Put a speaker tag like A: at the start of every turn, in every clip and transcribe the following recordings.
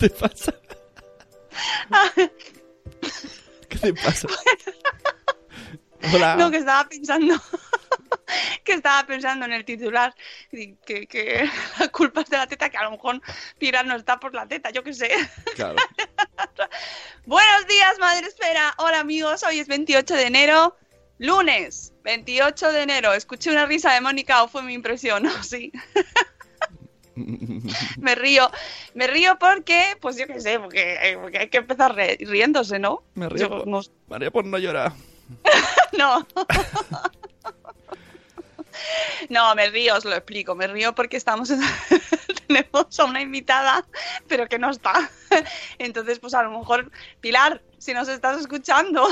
A: te pasa? ¿Qué te pasa? Hola.
B: No, que estaba pensando. que estaba pensando en el titular que, que la culpa es de la teta, que a lo mejor Pilar no está por la teta, yo qué sé.
A: Claro.
B: Buenos días, Madre Esfera. Hola, amigos. Hoy es 28 de enero, lunes 28 de enero. Escuché una risa de Mónica o fue mi impresión, ¿no? Sí. me río, me río porque, pues yo qué sé, porque, eh, porque hay que empezar riéndose, ¿no?
A: Me río,
B: Yo
A: por,
B: no-
A: María, por no llorar.
B: no. No, me río, os lo explico. Me río porque estamos tenemos a una invitada, pero que no está. Entonces, pues a lo mejor, Pilar, si nos estás escuchando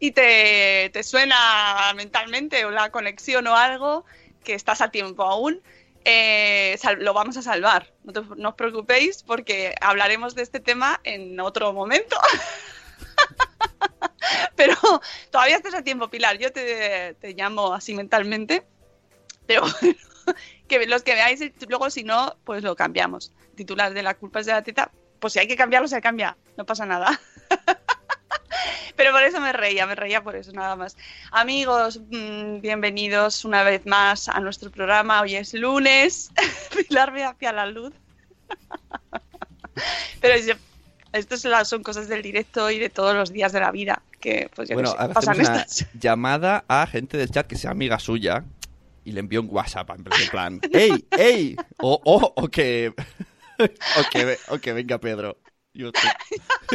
B: y te, te suena mentalmente o la conexión o algo, que estás a tiempo aún, eh, lo vamos a salvar. No, te- no os preocupéis porque hablaremos de este tema en otro momento. Pero todavía estás a tiempo, Pilar. Yo te, te llamo así mentalmente. Pero que los que veáis, luego si no, pues lo cambiamos. Titular de la culpa es de la teta. Pues si hay que cambiarlo, se cambia. No pasa nada. Pero por eso me reía, me reía por eso nada más. Amigos, mm, bienvenidos una vez más a nuestro programa. Hoy es lunes. Pilar ve hacia la luz. Pero yo- esto son cosas del directo y de todos los días de la vida. Que pues yo
A: Bueno,
B: sé,
A: ahora
B: pasan
A: hacemos una
B: estas.
A: llamada a gente del chat que sea amiga suya y le envío un WhatsApp en plan- ¡Ey, ey! O, o, o que... O que, o que venga Pedro. Yo estoy,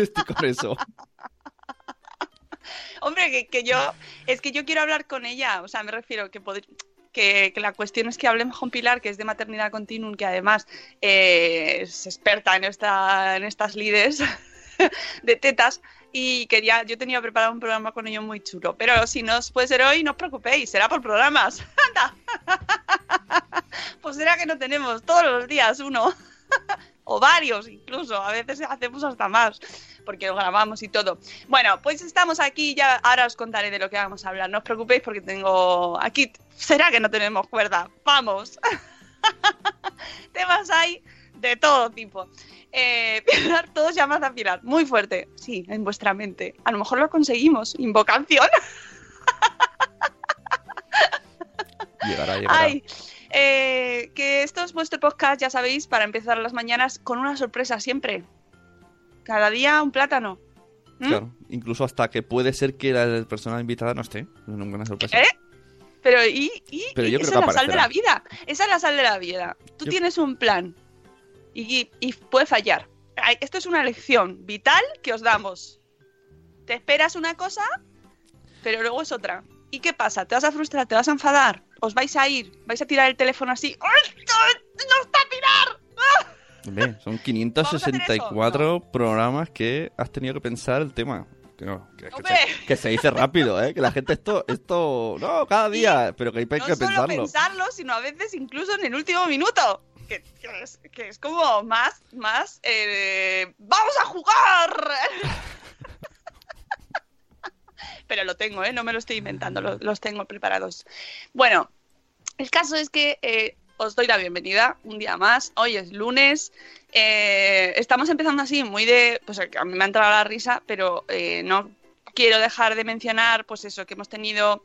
A: estoy con eso.
B: Hombre, que, que yo, es que yo quiero hablar con ella, o sea, me refiero que, pod- que, que la cuestión es que hablemos con Pilar, que es de maternidad continuum, que además eh, es experta en, esta, en estas lides de tetas, y quería, yo tenía preparado un programa con ello muy chulo, pero si no os puede ser hoy, no os preocupéis, será por programas. ¡Anda! Pues será que no tenemos todos los días uno, o varios incluso, a veces hacemos hasta más porque lo grabamos y todo. Bueno, pues estamos aquí, ya ahora os contaré de lo que vamos a hablar. No os preocupéis porque tengo aquí, será que no tenemos cuerda, vamos. Temas hay de todo tipo. Eh, Pilar, todos llamad a Pilar, muy fuerte, sí, en vuestra mente. A lo mejor lo conseguimos, invocación.
A: Llegará, llegará.
B: Ay, eh, que esto es vuestro podcast, ya sabéis, para empezar las mañanas con una sorpresa siempre. Cada día un plátano. ¿Mm?
A: Claro, incluso hasta que puede ser que la persona invitada no esté. Es una sorpresa.
B: ¿Eh? Pero y, y-
A: Pero yo creo
B: esa
A: que
B: es la sal de la vida. Esa es la sal de la vida. Tú
A: Yo-
B: tienes un plan y, y puede fallar. Esto es una lección vital que os damos. Te esperas una cosa, pero luego es otra. ¿Y qué pasa? ¿Te vas a frustrar? ¿Te vas a enfadar? ¿Os vais a ir? ¿Vais a tirar el teléfono así? ¡Ay, no, no está Pilar!
A: Hombre, son
B: Vamos a
A: 564 programas que has tenido que pensar el tema. Que, no, que- que se, que se dice rápido, ¿eh? Que la gente esto, esto, no, cada día, pero que hay que
B: no solo
A: pensarlo.
B: pensarlo, sino a veces incluso en el último minuto. Que, que es, que es como más, más, eh, ¡vamos a jugar! pero lo tengo, ¿eh? No me lo estoy inventando, lo- los tengo preparados. Bueno, el caso es que eh, os doy la bienvenida un día más. Hoy es lunes. Eh, estamos empezando así, muy de. Pues a mí me ha entrado la risa, pero eh, no quiero dejar de mencionar, pues eso, que hemos tenido.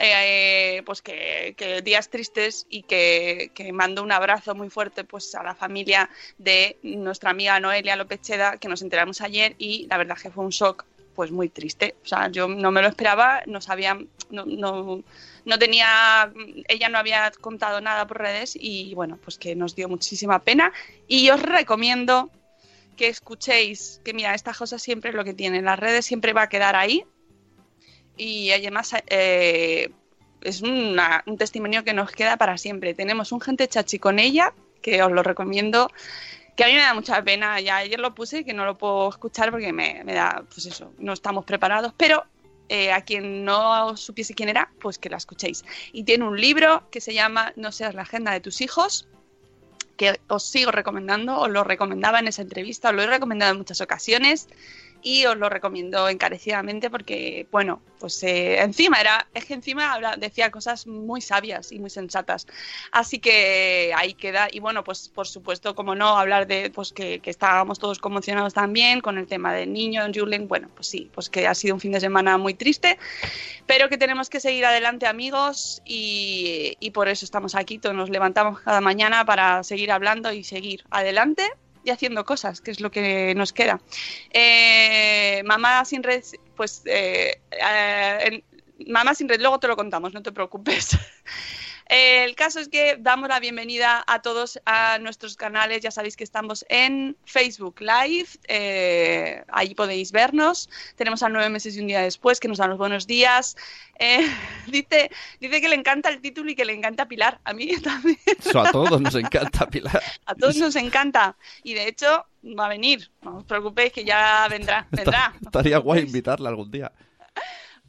B: eh, pues que, días tristes y que, mando un abrazo muy fuerte pues a la familia de nuestra amiga Noelia Lopecheda que nos enteramos ayer y la verdad que fue un shock pues muy triste. O sea yo no me lo esperaba no sabía no, no, no tenía ella no había contado nada por redes y bueno pues que nos dio muchísima pena. Y os recomiendo que escuchéis que mira esta cosa siempre es lo que tiene las redes siempre va a quedar ahí. Y además eh, es una- un testimonio que nos queda para siempre. Tenemos un gente chachi con ella, que os lo recomiendo, que a mí me da mucha pena, ya ayer lo puse, que no lo puedo escuchar porque me, me da, pues eso, no estamos preparados, pero eh, a quien no supiese quién era, pues que la escuchéis. Y tiene un libro que se llama No seas la agenda de tus hijos, que os sigo recomendando, os lo recomendaba en esa entrevista, os lo he recomendado en muchas ocasiones y os lo recomiendo encarecidamente porque, bueno, pues eh, encima era, es que encima habla- decía cosas muy sabias y muy sensatas. Así que ahí queda. Y bueno, pues por supuesto, como no, hablar de pues que, que estábamos todos conmocionados también con el tema del niño, Julen, bueno, pues sí, pues que ha sido un fin de semana muy triste, pero que tenemos que seguir adelante, amigos, y, y por eso estamos aquí, todos nos levantamos cada mañana para seguir hablando y seguir adelante y haciendo cosas, que es lo que nos queda. Eh, mamá sin red, pues eh, eh, mamá sin red, luego te lo contamos, no te preocupes. El caso es que damos la bienvenida a todos a nuestros canales. Ya sabéis que estamos en Facebook Live. eh, ahí podéis vernos. Tenemos a nueve meses y un día después que nos dan los buenos días. Eh, dice, dice que le encanta el título y que le encanta Pilar. A mí también.
A: Eso a todos nos encanta, Pilar.
B: A todos nos encanta. Y de hecho, va a venir. No os preocupéis que ya vendrá. Vendrá.
A: Estaría guay invitarla algún día.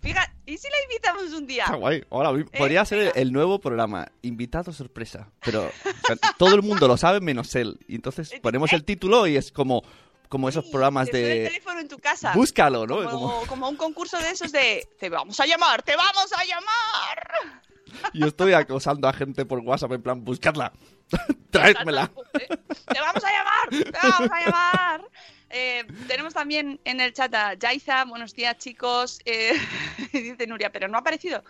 B: Fíjate, ¿y si la invitamos un día?
A: Está guay. Mismo
B: Eh,
A: podría ser el nuevo programa, invitado sorpresa. Pero o sea, todo el mundo lo sabe menos él. Y entonces ponemos el título y es como, como esos programas
B: suena el
A: de.
B: teléfono en tu casa.
A: Búscalo, ¿no?
B: Como,
A: Como-
B: como un concurso de esos de te vamos a llamar, te vamos a llamar.
A: Yo estoy acosando a gente por WhatsApp en plan, buscarla. Traédmela.
B: Te vamos a llamar, te vamos a llamar. Eh, tenemos también en el chat a Yaiza, buenos días chicos. Eh, dice Nuria, pero no ha aparecido.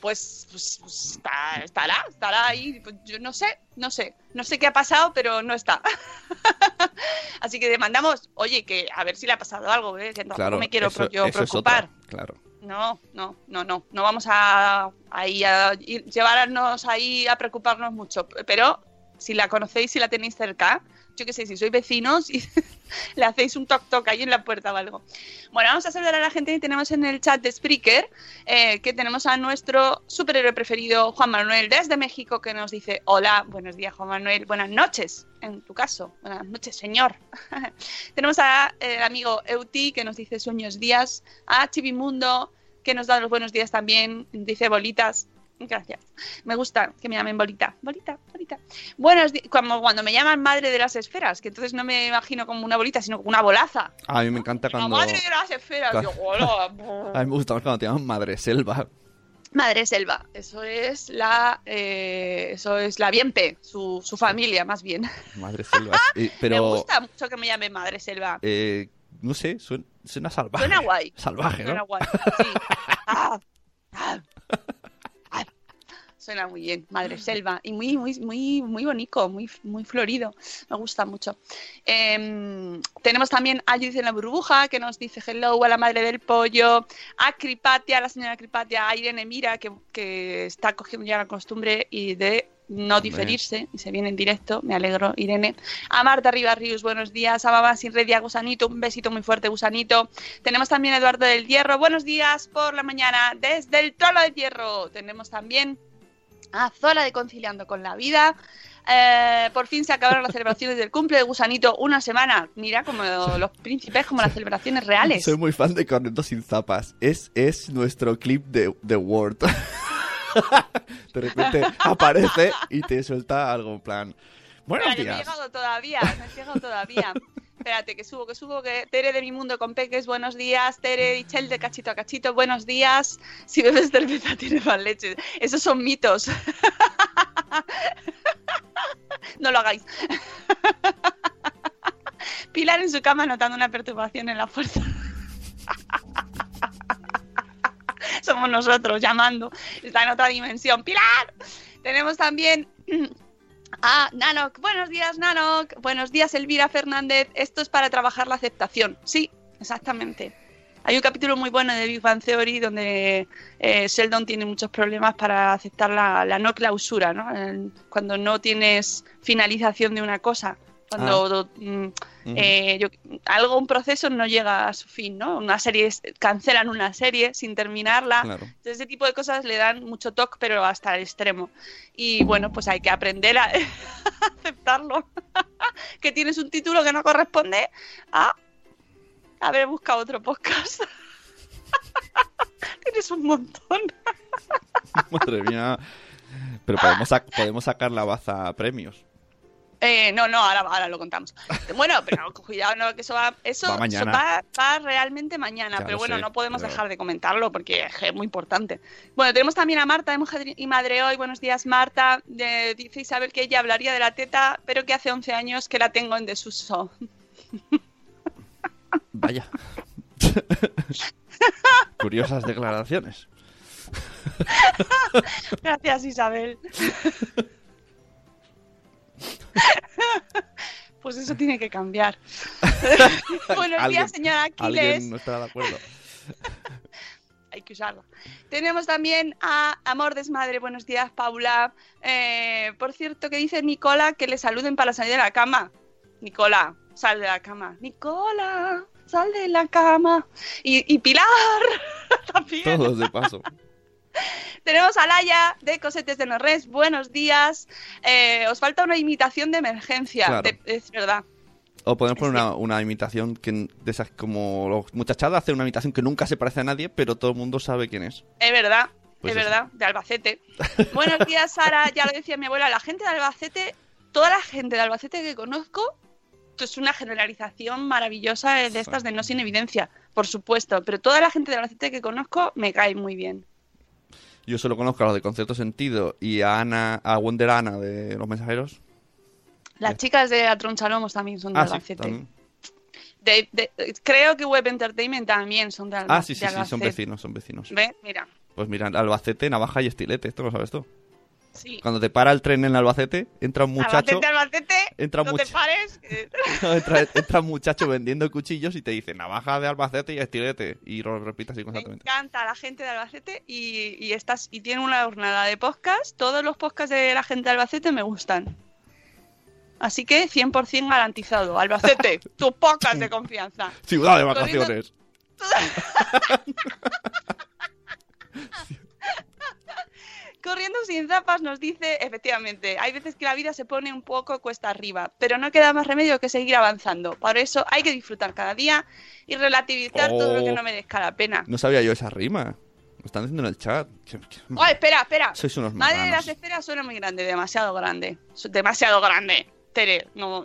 B: Pues, pues, pues está- estará, estará ahí. Pues yo no sé, no sé, no sé qué ha pasado, pero no está. Así que demandamos, oye, que a ver si le ha pasado algo, ¿eh? que
A: Claro,
B: me quiero
A: eso,
B: yo preocupar.
A: otra, Claro.
B: No, no, no, no. No vamos a, ahí a ir- llevarnos ahí a preocuparnos mucho. Pero si la conocéis, si la tenéis cerca, yo qué sé, si sois vecinos y le hacéis un toc toc ahí en la puerta o algo. Bueno, vamos a saludar a la gente que tenemos en el chat de Spreaker, eh, que tenemos a nuestro superhéroe preferido, Juan Manuel, desde México, que nos dice, hola, buenos días, Juan Manuel, buenas noches, en tu caso, buenas noches, señor. tenemos a eh, amigo Euti, que nos dice sueños días, a Chivimundo, que nos da los buenos días también, dice bolitas. Gracias. Me gusta que me llamen bolita. Bolita, bolita. Buenos días. Como cuando me llaman madre de las esferas, que entonces no me imagino como una bolita, sino como una bolaza.
A: A mí me encanta
B: La
A: cuando.
B: madre de las esferas. Yo, hola.
A: A mí me gusta más cuando te llaman Madre Selva.
B: Madre Selva. Eso es la. eh, eso es la Bienpe, su, su familia, más bien.
A: Madre Selva. Pero.
B: Me gusta mucho que me llamen Madre Selva.
A: eh, no sé, suena, suena salvaje.
B: Suena guay.
A: Salvaje, ¿no?
B: Suena guay. Sí. Ah, ah, ah. Suena muy bien, Madre Selva. Y muy, muy, muy, muy bonito, muy, muy florido. Me gusta mucho. Em, tenemos también a Judith en la burbuja, que nos dice hello a la madre del pollo, a Cripatia, a la señora Cripatia, a Irene Mira, que, que está cogiendo ya la costumbre y de no diferirse y se viene en directo, me alegro, Irene. A Marta Ribarrius, buenos días. A Mamá Sin Red y a Gusanito, un besito muy fuerte, Gusanito. Tenemos también a Eduardo del Hierro, buenos días por la mañana desde el Trono del Hierro. Tenemos también a Zola de Conciliando con la Vida. Eh, por fin se acabaron las celebraciones del cumple de Gusanito una semana. Mira, como los príncipes, como las celebraciones reales.
A: Soy muy fan de Corneto sin zapas. Es, es nuestro clip de, de Word. de repente aparece y te suelta algo en plan.
B: Que no he llegado todavía, no he llegado todavía. Espérate, que subo, que subo, que Tere de mi mundo con peques, buenos días. Tere Dichel de cachito a cachito, buenos días. Si bebes cerveza tienes más leche. Esos son mitos. no lo hagáis. Pilar en su cama notando una perturbación en la fuerza. Somos nosotros llamando. Está en otra dimensión. ¡Pilar! Tenemos también a Nanok. Buenos días, Nanok. Buenos días, Elvira Fernández. Esto es para trabajar la aceptación. Sí, exactamente. Hay un capítulo muy bueno de Big Bang Theory donde eh, Sheldon tiene muchos problemas para aceptar la, la no clausura, ¿no? Cuando no tienes finalización de una cosa. Cuando mm, eh, yo- algo, un proceso no llega a su fin, ¿no? Una serie, cancelan una serie sin terminarla.
A: Claro.
B: Entonces, ese tipo de cosas le dan mucho toque, pero hasta el extremo. Y bueno, pues hay que aprender a aceptarlo. que tienes un título que no corresponde a haber buscado otro podcast. tienes un montón.
A: Madre mía. Pero podemos, sac- podemos sacar la baza a premios.
B: Eh, no, no, ahora, ahora lo contamos. Bueno, pero cuidado, no, que eso va, eso,
A: Va
B: eso
A: mañana.
B: va- va realmente mañana,
A: Ya
B: pero bueno,
A: sé,
B: no podemos
A: pero-
B: dejar de comentarlo porque es muy importante. Bueno, tenemos también a Marta de Mujer y Madre Hoy. Buenos días, Marta. De- dice Isabel que ella hablaría de la teta, pero que hace 11 años que la tengo en desuso.
A: Vaya. Curiosas declaraciones.
B: Gracias, Isabel. Pues eso tiene que cambiar. Buenos días, señora Aquiles.
A: Alguien no estará de acuerdo.
B: hay que usarla. Tenemos también a Amor Desmadre, buenos días, Paula. Eh, por cierto, que dice Nicola que le saluden para salir de la cama. Nicola, sal de la cama. Nicola, sal de la cama. Y, y Pilar, también.
A: Todos de paso.
B: Tenemos a Laia de Cosetes de Norres, buenos días. Eh, os falta una imitación de emergencia,
A: Claro.
B: de- es verdad.
A: O podemos poner una, una imitación que de esas como los muchachadas hacen una imitación que nunca se parece a nadie, pero todo el mundo sabe quién es.
B: Es verdad,
A: Pues
B: es
A: eso.
B: verdad, de Albacete. Buenos días, Sara. Ya lo decía mi abuela, la gente de Albacete, toda la gente de Albacete que conozco, esto es una generalización maravillosa de estas de no sin evidencia, por supuesto, pero toda la gente de Albacete que conozco me cae muy bien.
A: Yo solo conozco a los de Concierto Sentido y a Ana, a Wonder Ana de Los Mensajeros.
B: Las chicas de Atronsalomos también son de
A: Ah,
B: Albacete.
A: también.
B: De- de- creo que Web Entertainment también son de, Alba-
A: Ah, sí, sí, sí, son
B: Albacete.
A: vecinos, son vecinos.
B: ¿Ve? Mira.
A: Pues mira, Albacete, navaja y estilete, esto lo sabes tú.
B: Sí.
A: Cuando te para el tren en Albacete, entra un muchacho,
B: Albacete, Albacete,
A: entra
B: no te pares.
A: entra, entra un muchacho vendiendo cuchillos y te dice navaja de Albacete y estilete. Y lo repite así
B: Me
A: constantemente.
B: encanta la gente de Albacete y, y, estás, y tiene una jornada de podcast. Todos los podcasts de la gente de Albacete me gustan. Así que 100% garantizado. Albacete, tu podcast de confianza.
A: Ciudad de vacaciones.
B: Corriendo sin zapas nos dice, efectivamente, hay veces que la vida se pone un poco cuesta arriba, pero no queda más remedio que seguir avanzando. Por eso hay que disfrutar cada día y relativizar todo lo que
A: Oh.
B: no merezca la pena.
A: No sabía yo esa rima. Lo están diciendo en el chat.
B: Oh, espera, espera.
A: Sois unos
B: Madre de
A: marranos.
B: las esferas suena muy grande, demasiado grande. Demasiado grande. Tere, no.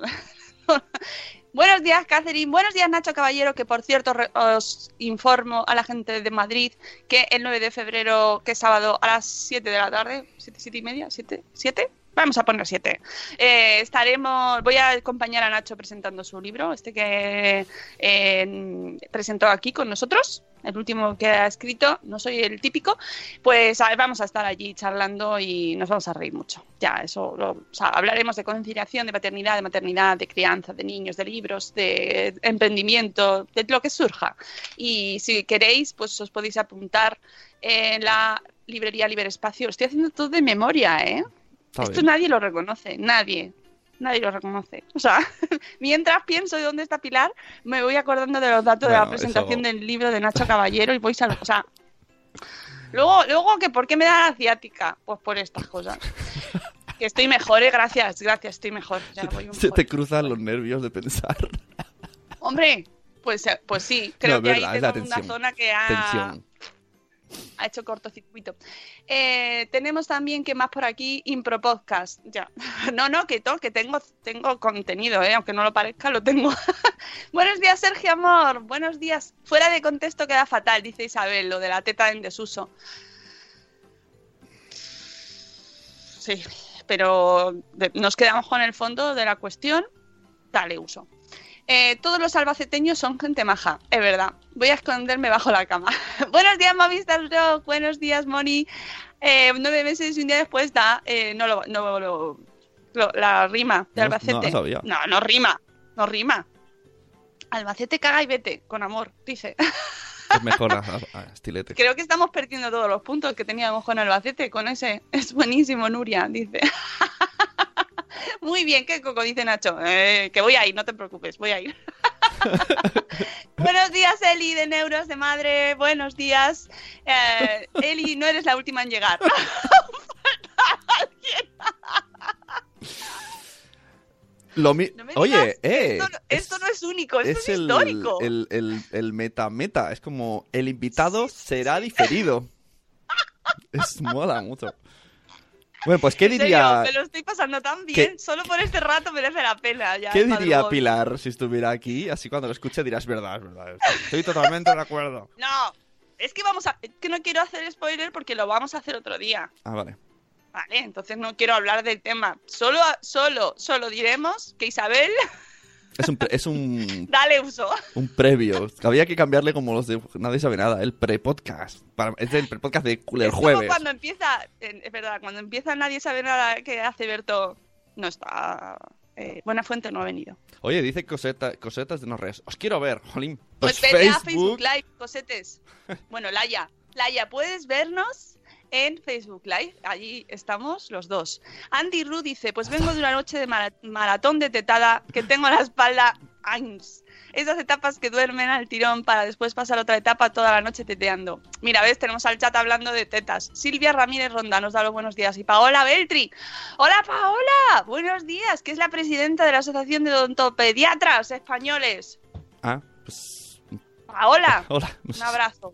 B: Buenos días, Catherine. Buenos días, Nacho Caballero, que por cierto os informo a la gente de Madrid que el 9 de febrero, que es sábado, a las 7 de la tarde, 7, 7 y media, 7, 7, vamos a poner 7, eh, estaremos, voy a acompañar a Nacho presentando su libro, este que eh, presentó aquí con nosotros, el último que ha escrito, no soy el típico, pues vamos a estar allí charlando y nos vamos a reír mucho. Ya, eso, lo- o sea, hablaremos de conciliación, de paternidad, de maternidad, de crianza, de niños, de libros, de emprendimiento, de lo que surja. Y si queréis, pues os podéis apuntar en la librería Libre Espacio. Lo estoy haciendo todo de memoria, ¿eh?
A: Está
B: Esto
A: bien.
B: nadie lo reconoce, nadie. Nadie lo reconoce. O sea, mientras pienso de dónde está Pilar, me voy acordando de los datos de la presentación
A: eso-
B: del libro de Nacho Caballero y voy sal- O sea, luego, luego que ¿por qué me da la ciática? Pues por estas cosas. Que estoy mejor, ¿eh? Gracias, gracias, estoy mejor. Ya voy
A: Se te cruzan los nervios de pensar.
B: Hombre, pues, eh, pues sí, creo
A: No,
B: que
A: verdad,
B: ahí tengo una zona que ha...
A: Tensión.
B: Ha hecho cortocircuito. Eh, tenemos también, que más por aquí? Impro Podcast. Ya. No, no, que, to, que tengo, tengo contenido, ¿eh? aunque no lo parezca, lo tengo. Buenos días, Sergio Amor. Buenos días. Fuera de contexto queda fatal, dice Isabel, lo de la teta en desuso. Sí, pero nos quedamos con el fondo de la cuestión. Dale uso. Eh, todos los albaceteños son gente maja, es verdad. Voy a esconderme bajo la cama. Buenos días, Movistar Rock. Buenos días, Moni. Eh, nueve meses y un día después da, eh, no lo, no lo- lo- la rima de
A: No,
B: Albacete.
A: no
B: no, no rima, no rima. Albacete caga y vete, con amor, dice.
A: Es mejor a, a- a estilete.
B: Creo que estamos perdiendo todos los puntos que teníamos con Albacete, con ese. Es buenísimo, Nuria, dice. Muy bien, ¿qué coco? Dice Nacho. Eh, que voy a ir, no te preocupes, voy a ir. Buenos días, Eli, de Neuros de Madre. Buenos días. Eh, Eli, no eres la última en llegar.
A: Lo mi-
B: No
A: Oye, eh.
B: esto, no, es único, esto es, histórico.
A: el, el, el meta meta. Es como el invitado será diferido. Es mola mucho. Bueno, pues ¿qué
B: serio,
A: diría,
B: me lo estoy pasando tan bien.
A: ¿Qué-
B: Solo por este rato merece la pena. Ya,
A: ¿qué diría
B: madrugón.
A: Pilar si estuviera aquí? Así cuando lo escuche dirás, verdad, es verdad. Estoy totalmente de acuerdo.
B: No, es que vamos a. es que no quiero hacer spoiler porque lo vamos a hacer otro día.
A: Ah, vale.
B: Vale, entonces no quiero hablar del tema. Solo, solo, solo diremos que Isabel,
A: Es un, es un,
B: dale uso.
A: un previo. Había que cambiarle como los de Nadie sabe nada. El pre-podcast. Es el pre-podcast de,
B: como
A: jueves.
B: cuando empieza, es verdad, cuando empieza nadie sabe nada que hace Berto. No está. eh, Buena Fuente no ha venido.
A: Oye, dice coseta, cosetas de no res. Os quiero ver, jolín.
B: Pues,
A: Pues,
B: vete a Facebook Live, cosetes. Bueno, Laia, Laia, puedes vernos en Facebook Live. Allí estamos los dos. Andy Ru dice, pues vengo de una noche de mara- maratón de tetada que tengo la espalda... Ains. Esas etapas que duermen al tirón para después pasar otra etapa toda la noche teteando. Mira, ves, tenemos al chat hablando de tetas. Silvia Ramírez Ronda nos da los buenos días. Y Paola Beltri. Hola, Paola. Buenos días, que es la presidenta de la Asociación de Odontopediatras Españoles.
A: Ah, pues.
B: Paola,
A: Hola.
B: un abrazo.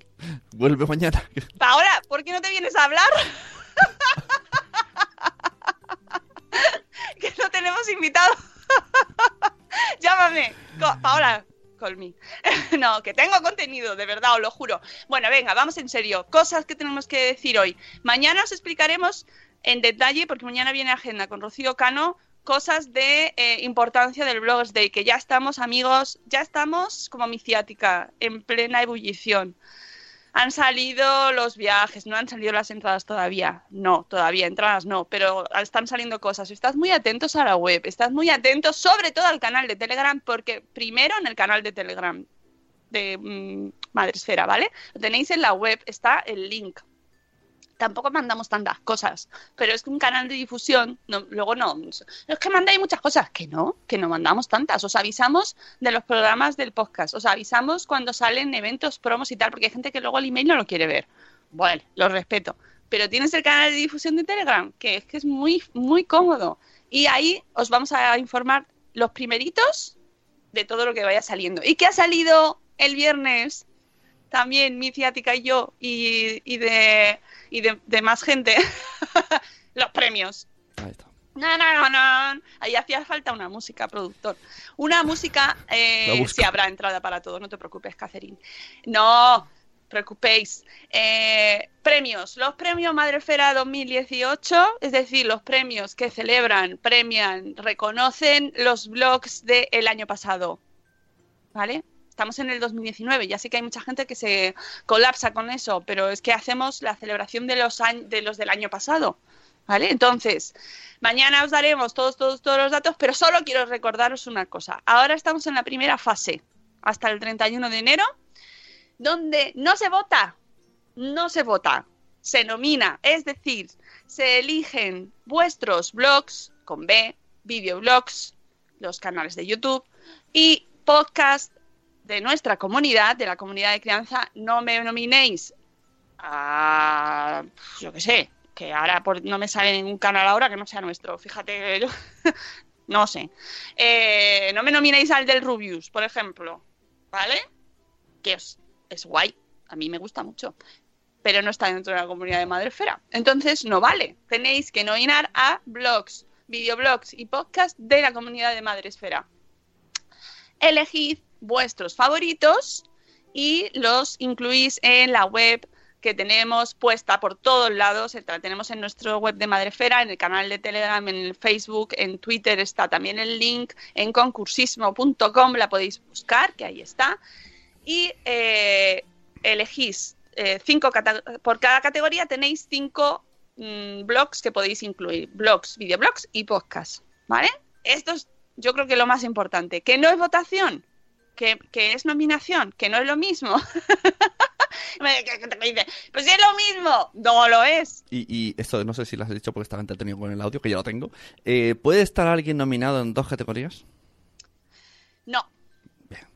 A: Vuelve mañana.
B: Paola, ¿por qué no te vienes a hablar? que no tenemos invitado. Llámame. Paola, call me. no, que tengo contenido, de verdad, os lo juro. Bueno, venga, vamos en serio. Cosas que tenemos que decir hoy. Mañana os explicaremos en detalle, porque mañana viene agenda con Rocío Cano, cosas de eh, importancia del Blogs Day, que ya estamos, amigos, ya estamos como mi ciática, en plena ebullición. Han salido los viajes, no han salido las entradas todavía. No, todavía entradas no, pero están saliendo cosas. Estad muy atentos a la web, estad muy atentos sobre todo al canal de Telegram, porque primero en el canal de Telegram de mm, Madresfera, ¿vale? Lo tenéis en la web, está el link. Tampoco mandamos tantas cosas, pero es que un canal de difusión, luego no, es que mandáis muchas cosas, que no, que no mandamos tantas, os avisamos de los programas del podcast, os avisamos cuando salen eventos, promos y tal, porque hay gente que luego el email no lo quiere ver. Bueno, lo respeto, pero tienes el canal de difusión de Telegram, que es que es muy, muy cómodo, y ahí os vamos a informar los primeritos de todo lo que vaya saliendo. ¿Y qué ha salido el viernes? También mi ciática y yo, y, y de y de, de más gente los premios.
A: Ahí está.
B: No, no, no, no. Ahí hacía falta una música, productor. Una música, eh, sí habrá entrada para todo, no te preocupes, Catherine. No, preocupéis. Eh, premios. Los premios Madrefera 2018, es decir, los premios que celebran, premian, reconocen los blogs del año pasado. ¿Vale? Estamos en el 2019, ya sé que hay mucha gente que se colapsa con eso, pero es que hacemos la celebración de los, de los del año pasado. ¿Vale? Entonces, mañana os daremos todos, todos, todos los datos, pero solo quiero recordaros una cosa. Ahora estamos en la primera fase, hasta el 31 de enero, donde no se vota, no se vota, se nomina, es decir, se eligen vuestros blogs con B, videoblogs, los canales de YouTube y podcast de nuestra comunidad, de la comunidad de crianza, no me nominéis a, yo qué sé, que ahora por- no me sale ningún canal ahora que no sea nuestro, fíjate, yo- no sé. Eh, no me nominéis al del Rubius, por ejemplo, ¿vale? Que es, es guay, a mí me gusta mucho. pero no está dentro de la comunidad de Madrefera. Entonces no vale. Tenéis que nominar a blogs, videoblogs y podcasts de la comunidad de Madresfera. Elegid vuestros favoritos y los incluís en la web que tenemos puesta por todos lados. La tenemos en nuestro web de Madrefera, en el canal de Telegram, en el Facebook, en Twitter está también el link, en concursismo.com la podéis buscar, que ahí está. Y eh, elegís eh, cinco por cada categoría tenéis cinco mm, blogs que podéis incluir, blogs, videoblogs y podcasts, ¿vale? Esto es yo creo que lo más importante, que no es votación, que, que es nominación, que no es lo mismo. pues es lo mismo, no lo es.
A: Y, y, esto no sé si lo has dicho porque estaba entretenido con el audio, que ya lo tengo. Eh, ¿Puede estar alguien nominado en dos categorías?
B: No.
A: Bien.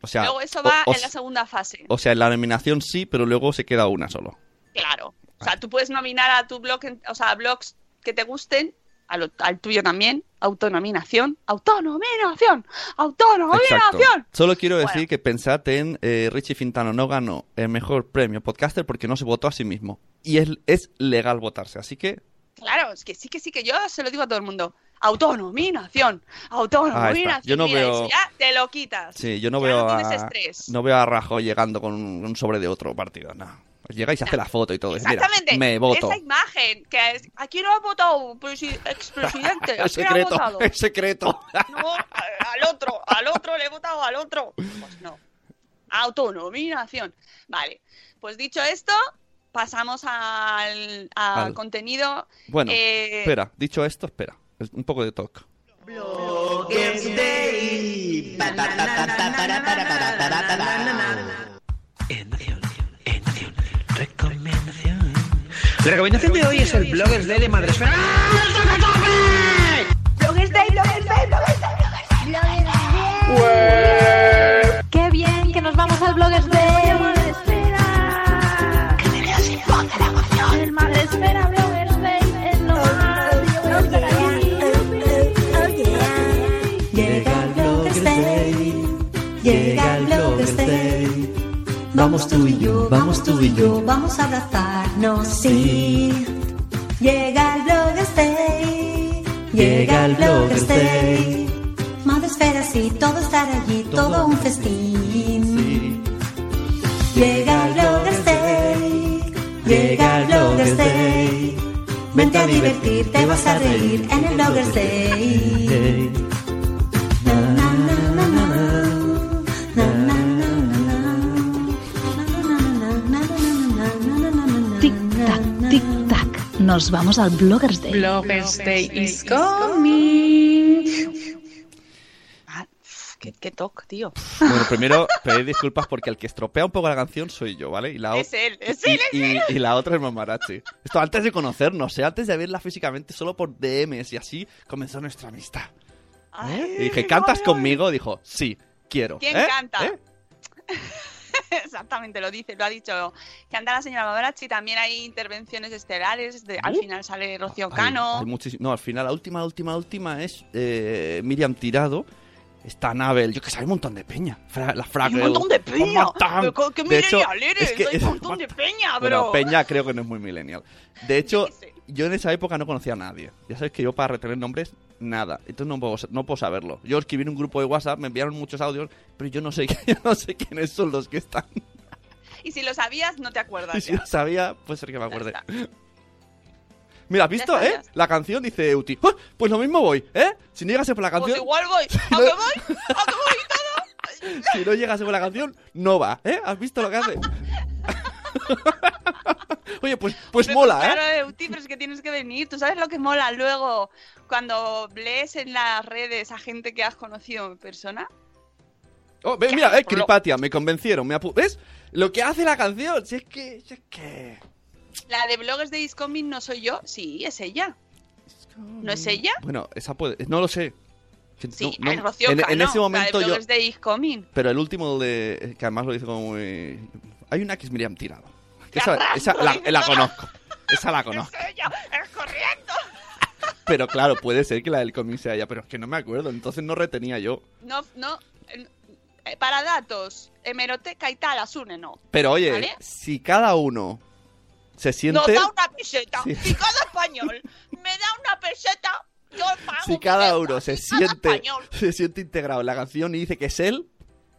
A: O sea,
B: luego eso va en la segunda fase.
A: O sea, en la nominación sí, pero luego se queda una solo.
B: Claro. O sea, tú puedes nominar a tu blog, o sea, blogs que te gusten al, tuyo también, autonominación, autonominación, autonominación.
A: Solo quiero decir que pensad en eh, Richie Fintano no ganó el mejor premio podcaster porque no se votó a sí mismo. Y es, es legal votarse, así que...
B: Claro, es que sí, que sí, que yo se lo digo a todo el mundo. Autonominación, autonominación.
A: Yo no veo...
B: ya te lo quitas.
A: Sí, yo no veo a... No veo a Rajo llegando con un sobre de otro partido, no. Llegáis a hacer la foto y todo.
B: Exactamente.
A: me voto.
B: Esa imagen, que es, ¿a quién ha votado? expresidente.
A: es secreto, es secreto.
B: No, al otro, al otro le he votado al otro. Pues no. Autonominación. Vale. Pues dicho esto, pasamos al, al, contenido.
A: Bueno, eh... espera, dicho esto, espera. Un poco de talk. Bloggers Day.
C: La recomendación de hoy es el Bloggers Day de Madresfera.
D: Bloggers Day, Bloggers Day, Bloggers Day, Bloggers
E: Day. ¡Qué bien que nos vamos al Bloggers Day!
C: Vamos tú y yo, vamos tú y yo, vamos a abrazarnos, sí. Llega el Bloggers Day, llega el Bloggers Day. Madresfera, sí, todo estar allí, todo un festín. Llega el Bloggers Day, llega el Bloggers Day. Vente a divertir, te vas a reír en el Bloggers Day.
E: Nos vamos al Bloggers Day.
B: Bloggers Day is coming. Ah, qué, qué toque, tío.
A: Bueno, primero pedir disculpas porque el que estropea un poco la canción soy yo, ¿vale?
B: Y la es él, es él,
A: y,
B: es
A: él. Y, la otra es Mamarachi. Esto antes de conocernos, ¿eh? antes de verla físicamente, solo por DMs y así comenzó nuestra amistad. ¿Eh? y dije, ¿cantas conmigo? Dijo, sí, quiero.
B: ¿Quién
A: ¿Eh?
B: canta? Exactamente, lo dice, lo ha dicho. Que anda la señora Mavarachi, también hay intervenciones estelares. De, al final sale Rocío Cano.
A: no, al final, la última, última, última es eh, Miriam Tirado. Está Nabel, yo que sé, hay un montón de peña. Fra, la Fraggle.
B: un montón de peña.
A: ¿Qué
B: de hecho, eres? Es que, hay un montón de peña, bro.
A: Bueno, peña creo que no es muy millennial. De hecho, yo en esa época no conocía a nadie. Ya sabes que yo para retener nombres, nada. Entonces no puedo, no puedo saberlo. Yo escribí en un grupo de WhatsApp, me enviaron muchos audios, pero yo no sé, yo no sé quiénes son los que están.
B: Y si lo sabías, no te acuerdas.
A: Y si lo sabía, puede ser que me acuerde. Mira, ¿has visto, eh? La canción dice Euti. ¡Oh! Pues lo mismo voy, ¿eh? Si no llegase por la canción.
B: Pues igual voy. ¿A qué voy? ¿A qué voy todo?
A: si no llegase por la canción, no va, ¿eh? ¿Has visto lo que hace? Oye, pues, pues mola,
B: ¿eh? Claro, Euti, pero es que tienes que venir. ¿Tú sabes lo que mola luego cuando lees en las redes a gente que has conocido en persona?
A: Oh, ve, mira, eh, Cripatia, me convencieron. Me ¿Ves? Lo que hace la canción, si es que... Si es que...
B: La de blogs de Discomin no soy yo. Sí, es ella. ¿No es ella?
A: Bueno, esa puede... No lo sé.
B: Sí, no, no,
A: en, ese momento
B: la de
A: yo...
B: de.
A: Pero el último de... Que además lo dice como muy... Hay una que es Miriam Tirado. Esa, esa la, la, conozco. Esa la conozco.
B: ¡Es ella! ¡Es corriendo!
A: Pero claro, puede ser que la del cómic sea ella, pero es que no me acuerdo, entonces no retenía yo.
B: No, no. Eh, para datos, hemeroteca y tal, Asune no.
A: Pero oye,
B: ¿Vale?
A: si cada uno se
B: Nos
A: siente...
B: da una peseta.
A: Sí.
B: Si cada español me da una peseta, yo pago.
A: Si cada uno se siente, se siente integrado en la canción y dice que es él,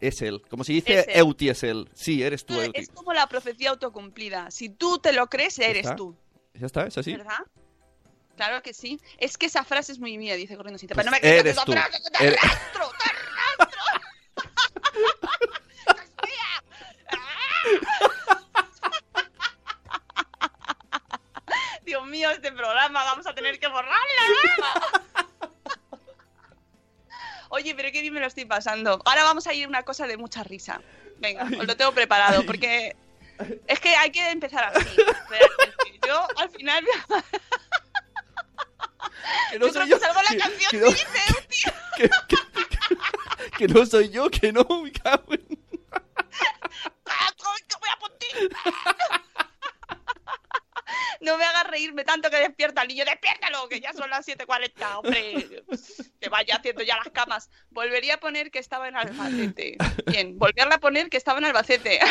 A: es él. Como si dice
B: Es.
A: Euti es él. Sí, eres tú, Euti.
B: Es como la profecía autocumplida. Si tú te lo crees, eres
A: está.
B: tú.
A: Ya está, es así.
B: ¿Verdad? Claro que sí. Es que esa frase es muy mía, dice corriendo sin
A: Pues
B: no me quitas
A: eres tú.
B: frase, te
A: Eres-
B: arrastro, te arrastro. Dios mío, este programa vamos a tener que borrarlo. ¿no? Oye, pero qué bien me lo estoy pasando. Ahora vamos a ir a una cosa de mucha risa. Venga, os lo tengo preparado porque es que hay que empezar así. realmente. Yo al final
A: Que no
B: yo creo
A: soy yo.
B: que salgo la
A: que-
B: canción
A: que no-
B: tío.
A: que, no soy yo, que no, me cago en-
B: ¡Ah, voy a! No me hagas reírme tanto que despierta al niño. ¡Despiértalo! Que ya son las 7.40, hombre. Que vaya haciendo ya las camas. Volvería a poner que estaba en Albacete. Bien, volverla a poner que estaba en Albacete.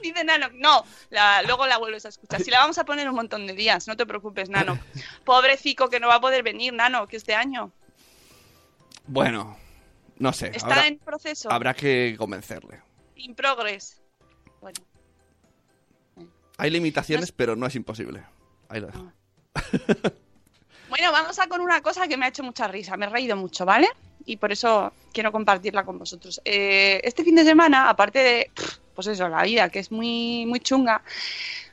B: Dice Nano, no, la- luego la vuelves a escuchar. Si la vamos a poner un montón de días, no te preocupes, Nano. Pobrecico que no va a poder venir, Nano, que este año
A: Bueno, no sé.
B: está
A: habrá,
B: en proceso,
A: habrá que convencerle.
B: in progress.
A: Hay limitaciones, pero no es imposible. Ahí lo dejo.
B: Bueno, vamos a con una cosa que me ha hecho mucha risa. Me he reído mucho, ¿vale? Y por eso quiero compartirla con vosotros. Eh, este fin de semana, aparte de, pues eso, la vida, que es muy, muy chunga,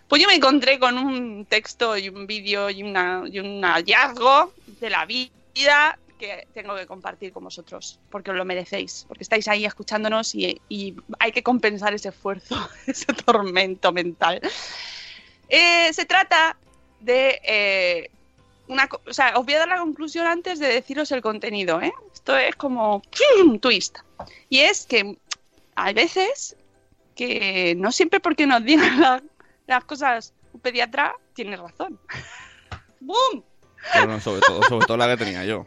B: pues yo me encontré con un texto y un vídeo y, una, y un hallazgo de la vida que tengo que compartir con vosotros, porque os lo merecéis, porque estáis ahí escuchándonos y, hay que compensar ese esfuerzo, ese tormento mental. Eh, se trata de eh, una, o sea, os voy a dar la conclusión antes de deciros el contenido, ¿eh? Esto es como un twist. Y es que hay veces que no siempre porque nos digan la- las cosas un pediatra tiene razón. ¡Boom!
A: Pero no, sobre todo, sobre todo la que tenía yo.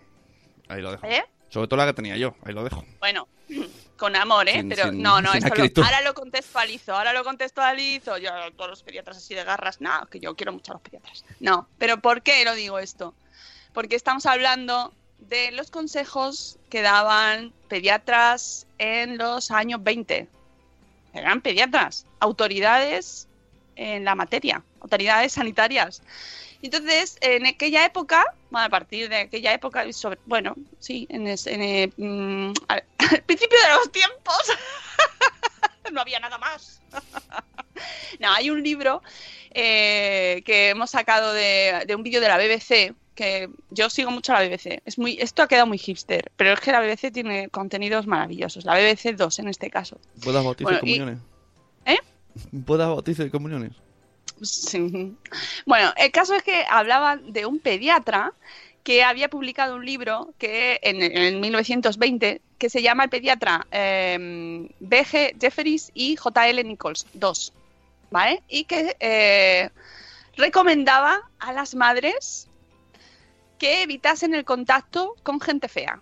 A: Ahí lo dejo.
B: ¿Eh?
A: Sobre todo la que tenía yo. Ahí lo dejo.
B: Bueno, con amor, ¿eh?
A: Sin-
B: Pero
A: sin-
B: no, no, esto lo- ahora lo contextualizo, ahora lo contextualizo. Yo, todos los pediatras así de garras, no, que yo quiero mucho a los pediatras. No, pero ¿por qué lo digo esto? Porque estamos hablando de los consejos que daban pediatras en los años 20. Eran pediatras, autoridades en la materia, autoridades sanitarias. Entonces, en aquella época, bueno, a partir de aquella época, sobre, bueno, sí, en, es- en, eh, mm, al, al principio de los tiempos, no había nada más. no, hay un libro eh, que hemos sacado de, de un vídeo de la BBC, que yo sigo mucho a la BBC. Es muy, esto ha quedado muy hipster, pero es que la BBC tiene contenidos maravillosos. La BBC 2 en este caso.
A: ¿Bodas, bautizos
B: Bueno,
A: y
B: y-
A: comuniones?
B: ¿Eh?
A: ¿Bodas, bautizos y comuniones?
B: Bueno, el caso es que hablaba de un pediatra que había publicado un libro que en, en 1920 que se llama El pediatra eh, B.G. Jefferies y J.L. Nichols, dos, ¿vale? Y que eh, recomendaba a las madres que evitasen el contacto con gente fea.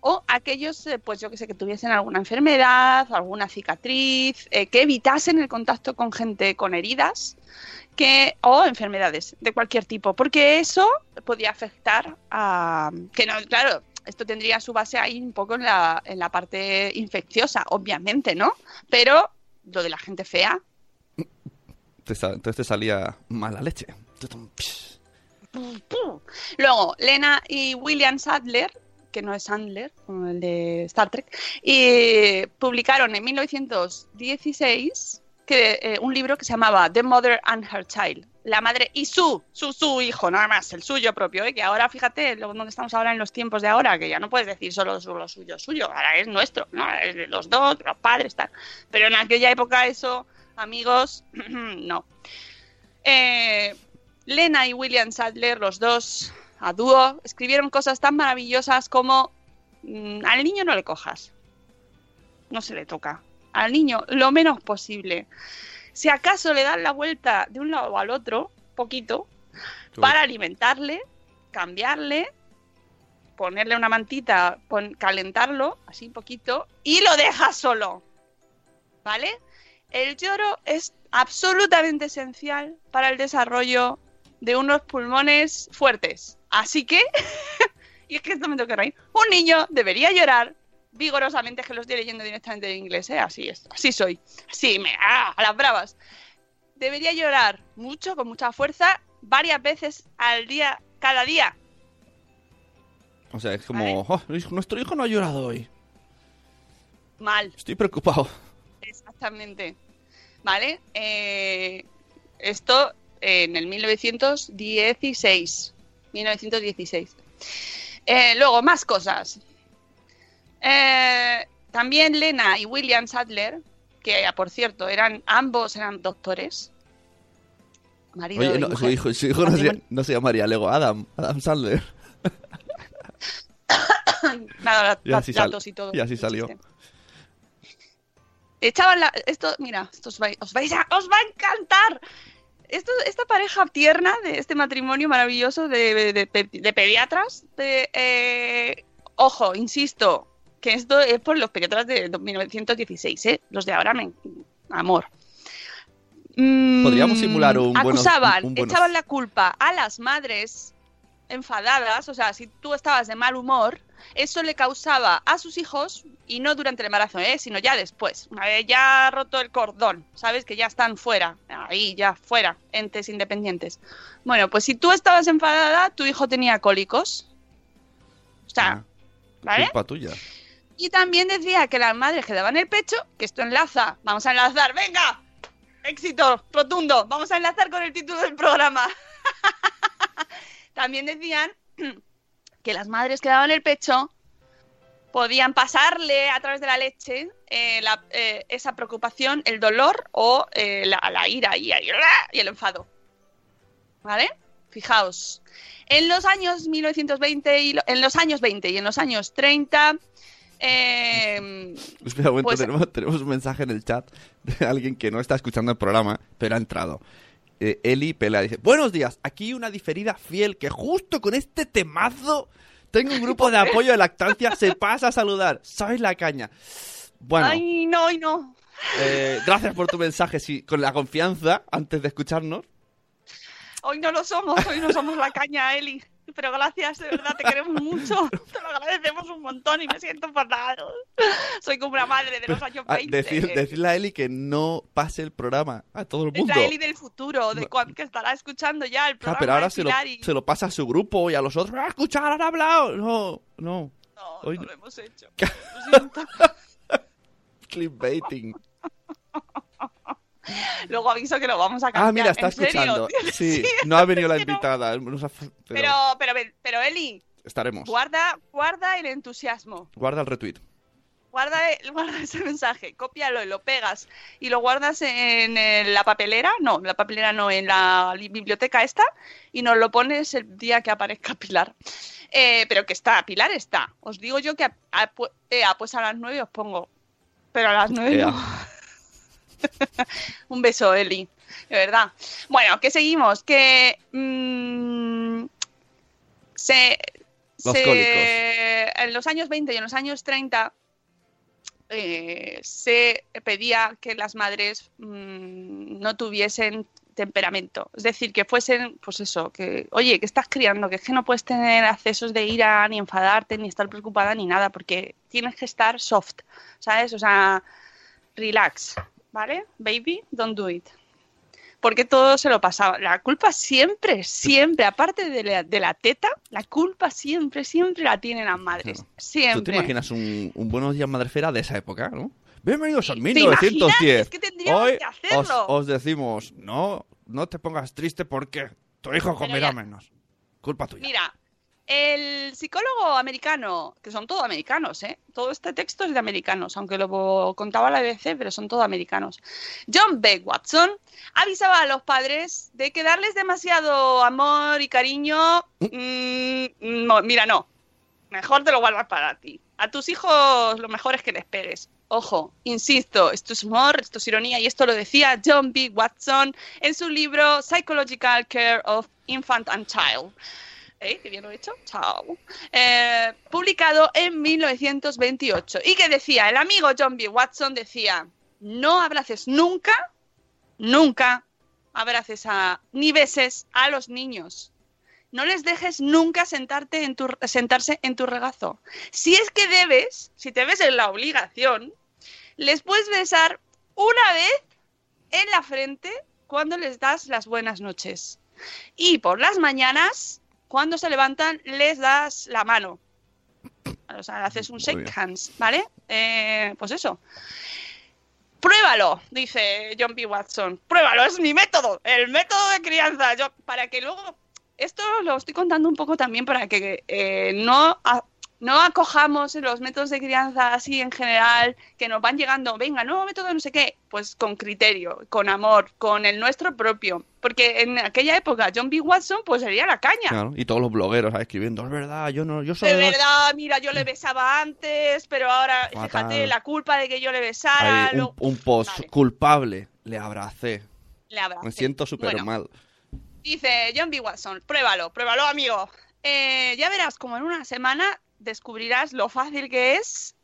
B: O aquellos, eh, pues yo que sé, que tuviesen alguna enfermedad, alguna cicatriz, eh, que evitasen el contacto con gente con heridas que, o enfermedades de cualquier tipo, porque eso podía afectar a... Que no, claro, esto tendría su base ahí un poco en la, en la parte infecciosa, obviamente, ¿no? Pero lo de la gente fea,
A: Entonces te salía mala leche.
B: Luego, Lena y William Sadler, que no es Sandler, como el de Star Trek, y publicaron en 1916 que, eh, un libro que se llamaba The Mother and Her Child. La madre y su, su, su hijo, nada más, el suyo propio, ¿eh? que ahora fíjate donde estamos ahora en los tiempos de ahora, que ya no puedes decir solo lo suyo, suyo, ahora es nuestro, ¿no? es de los dos, los padres, tal. Pero en aquella época eso, amigos, no. Eh, Lena y William Sadler, los dos a dúo, escribieron cosas tan maravillosas como mm, al niño no le cojas, no se le toca, al niño lo menos posible. Si acaso le dan la vuelta de un lado al otro, poquito, para alimentarle, cambiarle, ponerle una mantita, pon- calentarlo, así poquito, y lo dejas solo. ¿Vale? El lloro es absolutamente esencial para el desarrollo de unos pulmones fuertes. Así que, y es que esto me que reír, un niño debería llorar vigorosamente, es que lo estoy leyendo directamente en inglés, ¿eh? así es, así soy, así me, ah, a las bravas. Debería llorar mucho, con mucha fuerza, varias veces al día, cada día.
A: O sea, es como, "Oh, nuestro hijo no ha llorado hoy.
B: Mal.
A: Estoy preocupado.
B: Exactamente. ¿Vale? Eh, esto en el 1916. 1916. Eh, luego, más cosas. Eh, también Lena y William Sadler, que por cierto, eran ambos eran doctores. Marido
A: Oye, no, su hijo, su hijo no, se, no se llamaría Lego, Adam, Adam Sandler.
B: Nada,
A: Y así, sal-
B: y todo.
A: y así salió.
B: Echaban la. Esto, mira, esto os vais a, os va a encantar. Esto, esta pareja tierna de este matrimonio maravilloso de, de- de de pediatras. de, eh, ojo, insisto, que esto es por los pediatras de 1916, ¿eh? Los de ahora, me, amor. Mm,
A: Podríamos simular un buenos-
B: Acusaban,
A: un buenos-
B: echaban la culpa a las madres enfadadas, o sea, si tú estabas de mal humor, eso le causaba a sus hijos, y no durante el embarazo, ¿eh? sino ya después, una vez ya roto el cordón, ¿sabes? Que ya están fuera, ahí ya fuera, entes independientes. Bueno, pues si tú estabas enfadada, tu hijo tenía cólicos. O sea, ¿vale?
A: Culpa tuya.
B: Y también decía que las madres que daban el pecho, que esto enlaza, vamos a enlazar, venga, éxito rotundo, vamos a enlazar con el título del programa. también decían que las madres que daban el pecho podían pasarle a través de la leche eh, la- eh, esa preocupación, el dolor o eh, la, la ira y, y el enfado. ¿Vale? Fijaos. En los años 1920 y en los años 20 y en los años 30 eh,
A: Espera un momento,
B: Pues-
A: tenemos, tenemos un mensaje en el chat de alguien que no está escuchando el programa, pero ha entrado. Eh, Eli Pela dice, buenos días, aquí una diferida fiel que justo con este temazo tengo un grupo de apoyo de lactancia, se pasa a saludar, sois la caña. Bueno,
B: Ay, no, ay, no.
A: eh, gracias por tu mensaje, sí, con la confianza, antes de escucharnos.
B: Hoy no lo somos, hoy no somos la caña, Eli. Pero gracias, de verdad, te queremos mucho. Te lo agradecemos un montón y me siento fatal. Soy como una madre de los años
A: Ah,
B: 20.
A: decir- decirle a Eli que no pase el programa a todo el
B: Es
A: mundo.
B: la Eli del futuro, de cuan- que estará escuchando ya el
A: Ah,
B: programa.
A: pero ahora se lo,
B: y-
A: se lo pasa a su grupo y a los otros. ¡Ah, escuchar, han hablado! No, no.
B: No,
A: Hoy
B: no lo hemos hecho. Lo siento.
A: Clickbaiting.
B: Luego aviso que lo vamos a cambiar.
A: Ah, mira, está escuchando. Sí, no ha venido la invitada. Pero,
B: Pero, pero, Eli,
A: estaremos.
B: guarda, guarda el entusiasmo.
A: Guarda el retweet.
B: Guarda, guarda ese mensaje, cópialo y lo pegas y lo guardas en, la papelera, no, en la papelera no, en la li- biblioteca esta y nos lo pones el día que aparezca Pilar. Eh, pero que está, Pilar está. Os digo yo que a, a- eh, ah, pues a las nueve os pongo, pero a las nueve
A: Ea.
B: no. Un beso, Eli, de verdad. Bueno, que seguimos, que mm, se,
A: Los
B: se-
A: cólicos.
B: en los años 20 y en los años 30 eh, se pedía que las madres mm, no tuviesen temperamento, es decir, que fuesen, pues eso, que, oye, que estás criando, que es que no puedes tener accesos de ira, ni enfadarte, ni estar preocupada, ni nada, porque tienes que estar soft, ¿sabes? O sea, relax, ¿vale? Baby, don't do it. Porque todo se lo pasaba. La culpa siempre, siempre, aparte de la, de la teta, la culpa siempre, siempre la tienen las madres. Siempre.
A: ¿Tú te imaginas un, un Buenos Días Madrefera de esa época, no? Bienvenidos a
B: ¿Te
A: 1910.
B: imaginas? Es que
A: Hoy
B: que hacerlo.
A: os, os decimos, no, no te pongas triste porque tu hijo comerá
B: ya-
A: menos. Culpa tuya.
B: Mira, el psicólogo americano, que son todos americanos, ¿eh? Todo este texto es de americanos, aunque lo contaba la BBC, pero son todos americanos. John B. Watson avisaba a los padres de que darles demasiado amor y cariño, mm, no, mira, no. Mejor te lo guardas para ti. A tus hijos lo mejor es que les pegues. Ojo, insisto, esto es humor, esto es ironía y esto lo decía John B. Watson en su libro Psychological Care of Infant and Child. ¿Eh? Qué bien lo he hecho. Chao. Eh, publicado en 1928. Y que decía, el amigo John B. Watson decía, no abraces nunca nunca abraces a ni beses a los niños. No les dejes nunca sentarte en tu, sentarse en tu regazo. Si es que debes, si te ves en la obligación, les puedes besar una vez en la frente cuando les das las buenas noches. Y por las mañanas, cuando se levantan, les das la mano. O sea, haces un shake hands, ¿vale? Eh, pues eso. Pruébalo, dice John B. Watson. Pruébalo, es mi método, el método de crianza. Yo, para que luego. Esto lo estoy contando un poco también para que eh, no, no acojamos los métodos de crianza así en general, que nos van llegando, venga, nuevo método, no sé qué, pues con criterio, con amor, con el nuestro propio. Porque en aquella época John B. Watson pues sería la caña.
A: Claro, y todos los blogueros ¿sabes? escribiendo, es verdad, yo no, yo soy
B: De verdad, mira, yo le besaba antes, pero ahora,
A: Fatal.
B: fíjate, la culpa de que yo le besara,
A: Ahí, un,
B: lo-
A: un post
B: Vale.
A: culpable, le abracé.
B: le abracé.
A: Me siento súper
B: Bueno,
A: mal.
B: Dice John B. Watson, pruébalo, pruébalo, amigo. Eh, ya verás como en una semana descubrirás lo fácil que es,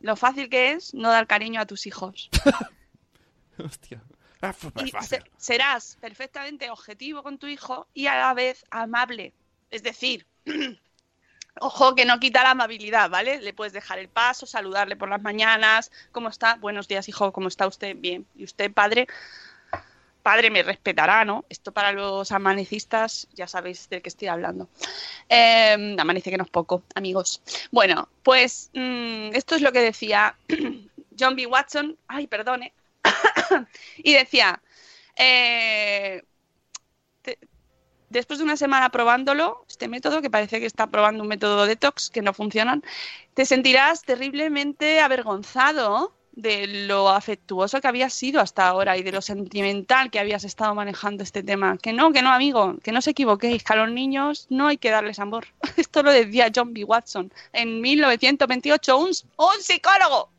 B: lo fácil que es no dar cariño a tus hijos.
A: Hostia. Ah,
B: Y se- serás perfectamente objetivo con tu hijo y a la vez amable. Es decir, ojo que no quita la amabilidad, ¿vale? Le puedes dejar el paso, saludarle por las mañanas. ¿Cómo está? Buenos días, hijo. ¿Cómo está usted? Bien. ¿Y usted, padre? Padre me respetará, ¿no? Esto para los amanecistas, ya sabéis de qué estoy hablando. Eh, amanece que no es poco, amigos. Bueno, pues mm, esto es lo que decía John B. Watson. Ay, perdone. y decía, eh, después de una semana probándolo, este método, que parece que está probando un método detox que no funcionan, te sentirás terriblemente avergonzado de lo afectuoso que habías sido hasta ahora y de lo sentimental que habías estado manejando este tema. Que no, que no, amigo, que no os equivoquéis, que a los niños no hay que darles amor. Esto lo decía John B. Watson en 1928, un, un psicólogo.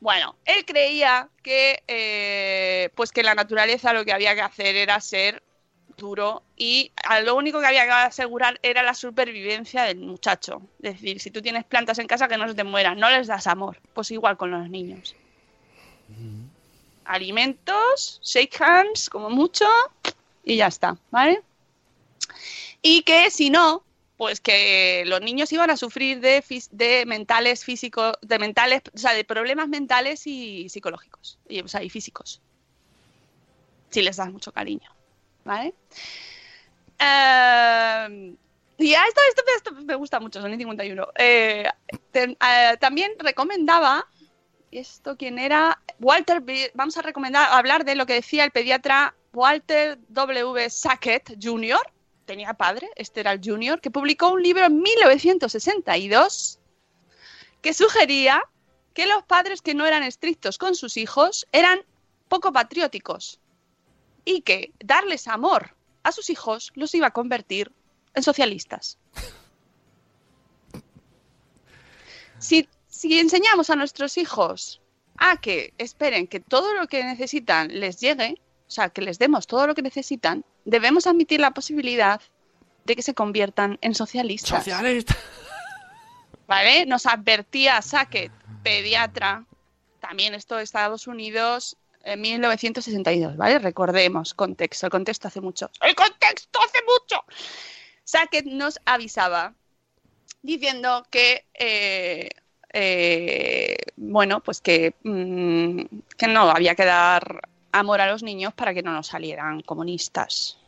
B: Bueno, él creía que, eh, pues que la naturaleza lo que había que hacer era ser duro y lo único que había que asegurar era la supervivencia del muchacho. Es decir, si tú tienes plantas en casa que no se te mueran, no les das amor. Pues igual con los niños. Alimentos, shake hands, como mucho, y ya está, ¿vale? Y que si no, pues que los niños iban a sufrir de, de mentales físicos, de mentales, o sea, de problemas mentales y psicológicos, y, o sea, y físicos. Si les das mucho cariño, ¿vale? Eh, y a esto, esto, me gusta mucho, son 51. Eh, eh, también recomendaba, ¿esto quién era? Walter, vamos a recomendar, hablar de lo que decía el pediatra Walter W. Sackett Jr., tenía padre, este era el Junior, que publicó un libro en 1962 que sugería que los padres que no eran estrictos con sus hijos eran poco patrióticos y que darles amor a sus hijos los iba a convertir en socialistas. Si, si enseñamos a nuestros hijos a que esperen que todo lo que necesitan les llegue, o sea, que les demos todo lo que necesitan, debemos admitir la posibilidad de que se conviertan en socialistas.
A: Socialista.
B: ¿Vale? Nos advertía Sackett, pediatra, también esto de Estados Unidos, en 1962, ¿vale? Recordemos, contexto, el contexto hace mucho. ¡El contexto hace mucho! Sackett nos avisaba diciendo que, eh, eh, bueno, pues que, mm, que no había que dar amor a los niños para que no nos salieran comunistas.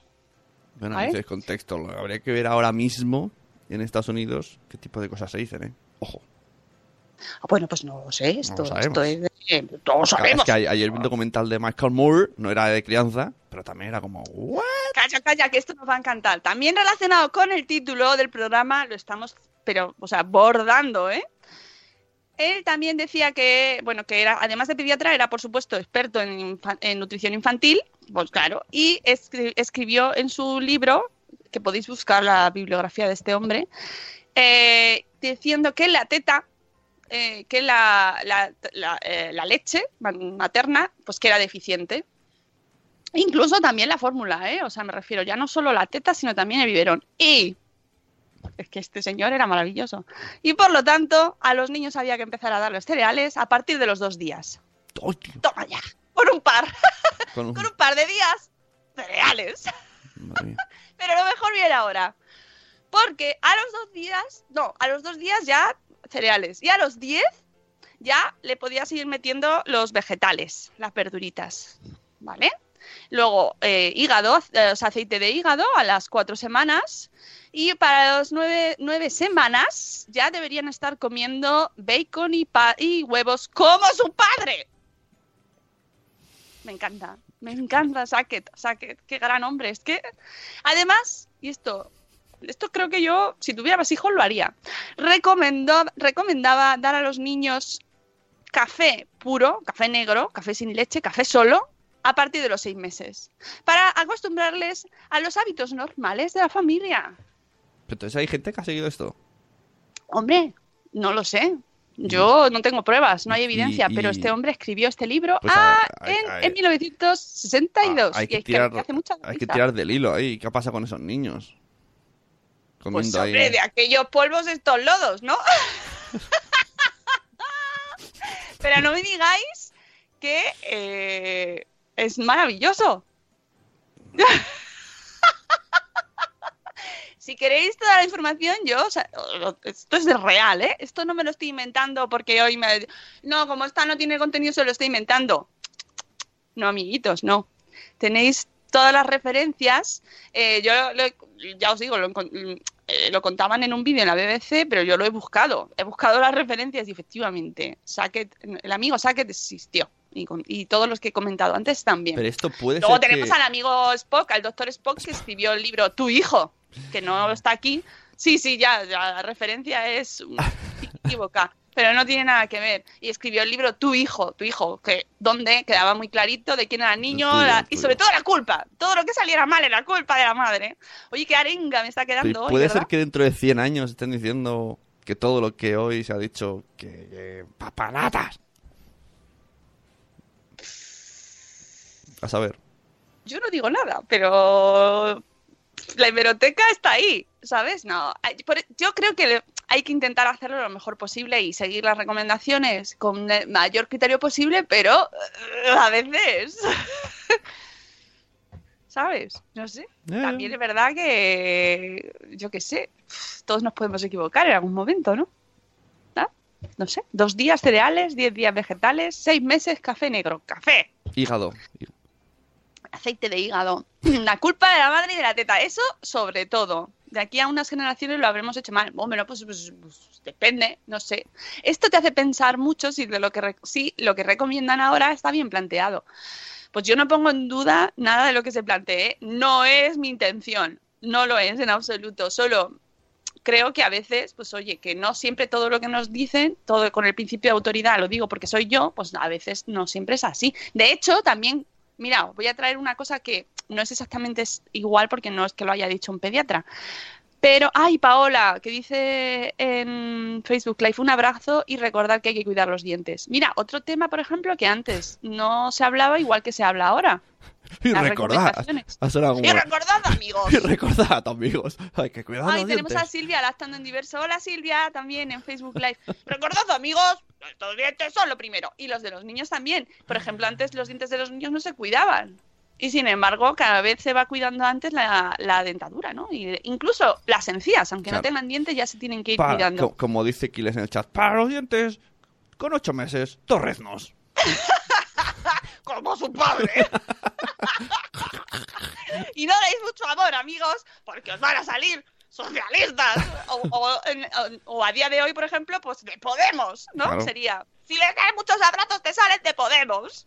A: Bueno,
B: ¿Vale?
A: dices contexto. Habría que ver ahora mismo en Estados Unidos qué tipo de cosas se dicen, ¿eh? Ojo.
B: Ah, Bueno, pues no lo sé, esto,
A: lo sabemos.
B: esto es de- eh, todos
A: Claro,
B: sabemos.
A: Es que ayer vi un documental de Michael Moore, no era de crianza, pero también era como, ¿what?
B: Calla, calla, que esto nos va a encantar. También relacionado con el título del programa, lo estamos, pero, o sea, bordando, ¿eh? Él también decía que, bueno, que era, además de pediatra, era por supuesto experto en, infa- en nutrición infantil, pues claro, y escri- escribió en su libro, que podéis buscar la bibliografía de este hombre, eh, diciendo que la teta, eh, que la, la- la, eh, la leche materna, pues que era deficiente. Incluso también la fórmula, ¿eh? O sea, me refiero ya no solo la teta, sino también el biberón. Y es que este señor era maravilloso. Y por lo tanto, a los niños había que empezar a darles cereales a partir de los dos días. Toma ya. Con un par.
A: Con un-
B: Con un par de días cereales. Pero lo mejor viene ahora. Porque a los dos días, no, a los dos días ya cereales. Y a los diez ya le podías ir metiendo los vegetales, las verduritas. ¿Vale? Luego, eh, hígado, eh, aceite de hígado a las cuatro semanas. Y para las nueve, nueve semanas ya deberían estar comiendo bacon y, pa- y huevos como su padre. Me encanta, me encanta Sackett, Sackett, qué gran hombre. Es que, además, y esto, esto creo que yo, si tuviera más hijos, lo haría. Recomendó, recomendaba dar a los niños café puro, café negro, café sin leche, café solo, a partir de los seis meses, para acostumbrarles a los hábitos normales de la familia.
A: Entonces hay gente que ha seguido esto.
B: Hombre, no lo sé. Yo no tengo pruebas, no hay evidencia,
A: y-
B: pero este hombre escribió este libro
A: Pues,
B: ah,
A: a- a-
B: en,
A: a-
B: en 1962.
A: Ah, hay
B: y
A: que
B: es que
A: tirar,
B: me hace mucha
A: hay que tirar del hilo ahí. ¿Qué pasa con esos niños?
B: Pues
A: Comiendo
B: hombre,
A: ahí.
B: de aquellos polvos estos lodos, ¿no? Pero no me digáis que eh, es maravilloso. si queréis toda la información, yo, o sea, esto es real, ¿eh? Esto no me lo estoy inventando porque hoy me... No, como esta no tiene contenido, se lo estoy inventando. No, amiguitos, no. Tenéis todas las referencias. Eh, yo lo- ya os digo, lo, eh, lo contaban en un vídeo en la BBC, pero yo lo he buscado. He buscado las referencias y efectivamente, Sackett, el amigo Sackett existió. Y, con- y todos los que he comentado antes también.
A: Pero esto puede
B: Luego
A: ser
B: tenemos
A: que...
B: al amigo Spock, al doctor Spock, que escribió el libro Tu hijo, que no está aquí. Sí, sí, ya, ya, la referencia es equívoca, pero no tiene nada que ver. Y escribió el libro Tu hijo, tu hijo, que donde quedaba muy clarito de quién era el niño
A: tuyo,
B: la- y sobre todo la culpa. Todo lo que saliera mal era culpa de la madre. Oye, qué arenga me está quedando hoy,
A: puede ser que dentro de 100 años estén diciendo que todo lo que hoy se ha dicho que, que papanatas. A saber.
B: Yo no digo nada, pero la hemeroteca está ahí, ¿sabes? No, yo creo que hay que intentar hacerlo lo mejor posible y seguir las recomendaciones con el mayor criterio posible, pero eh, a veces, ¿sabes? No sé.
A: Eh.
B: También es verdad que, yo qué sé, todos nos podemos equivocar en algún momento, ¿no? ¿Ah? No sé, dos días cereales, diez días vegetales, seis meses café negro, café
A: Hígado.
B: aceite de hígado. La culpa de la madre y de la teta. Eso sobre todo. De aquí a unas generaciones lo habremos hecho mal. Bueno, pues, pues- pues depende, no sé. Esto te hace pensar mucho si de lo que si lo que recomiendan ahora está bien planteado. Pues yo no pongo en duda nada de lo que se plantee. No es mi intención. No lo es en absoluto. Solo creo que a veces, pues oye, que no siempre todo lo que nos dicen, todo con el principio de autoridad, lo digo porque soy yo, pues a veces no siempre es así. De hecho, también, mira, voy a traer una cosa que no es exactamente igual porque no es que lo haya dicho un pediatra. Pero, ay, Paola, que dice en Facebook Live un abrazo y recordar que hay que cuidar los dientes. Mira, otro tema, por ejemplo, que antes no se hablaba igual que se habla ahora.
A: Y
B: Las
A: recordad. como...
B: Y recordad, amigos.
A: Y recordad, amigos. Hay que cuidar los
B: tenemos a. Silvia lactando en diverso. Hola Silvia, también en Facebook Live. Recordad, amigos, estos dientes son lo primero. Y los de los niños también. Por ejemplo, antes los dientes de los niños no se cuidaban. Y sin embargo, cada vez se va cuidando antes la, la dentadura, ¿no? Y incluso las encías, aunque no tengan dientes, ya se tienen que ir cuidando.
A: co- como dice Kiles en el chat, para los dientes, con ocho meses, torreznos.
B: Como su padre. y no deis mucho amor, amigos, porque os van a salir socialistas. O, o en- o- o a día de hoy, por ejemplo, pues de Podemos, ¿no?
A: Claro.
B: Sería, si les das muchos abrazos, te sales de Podemos.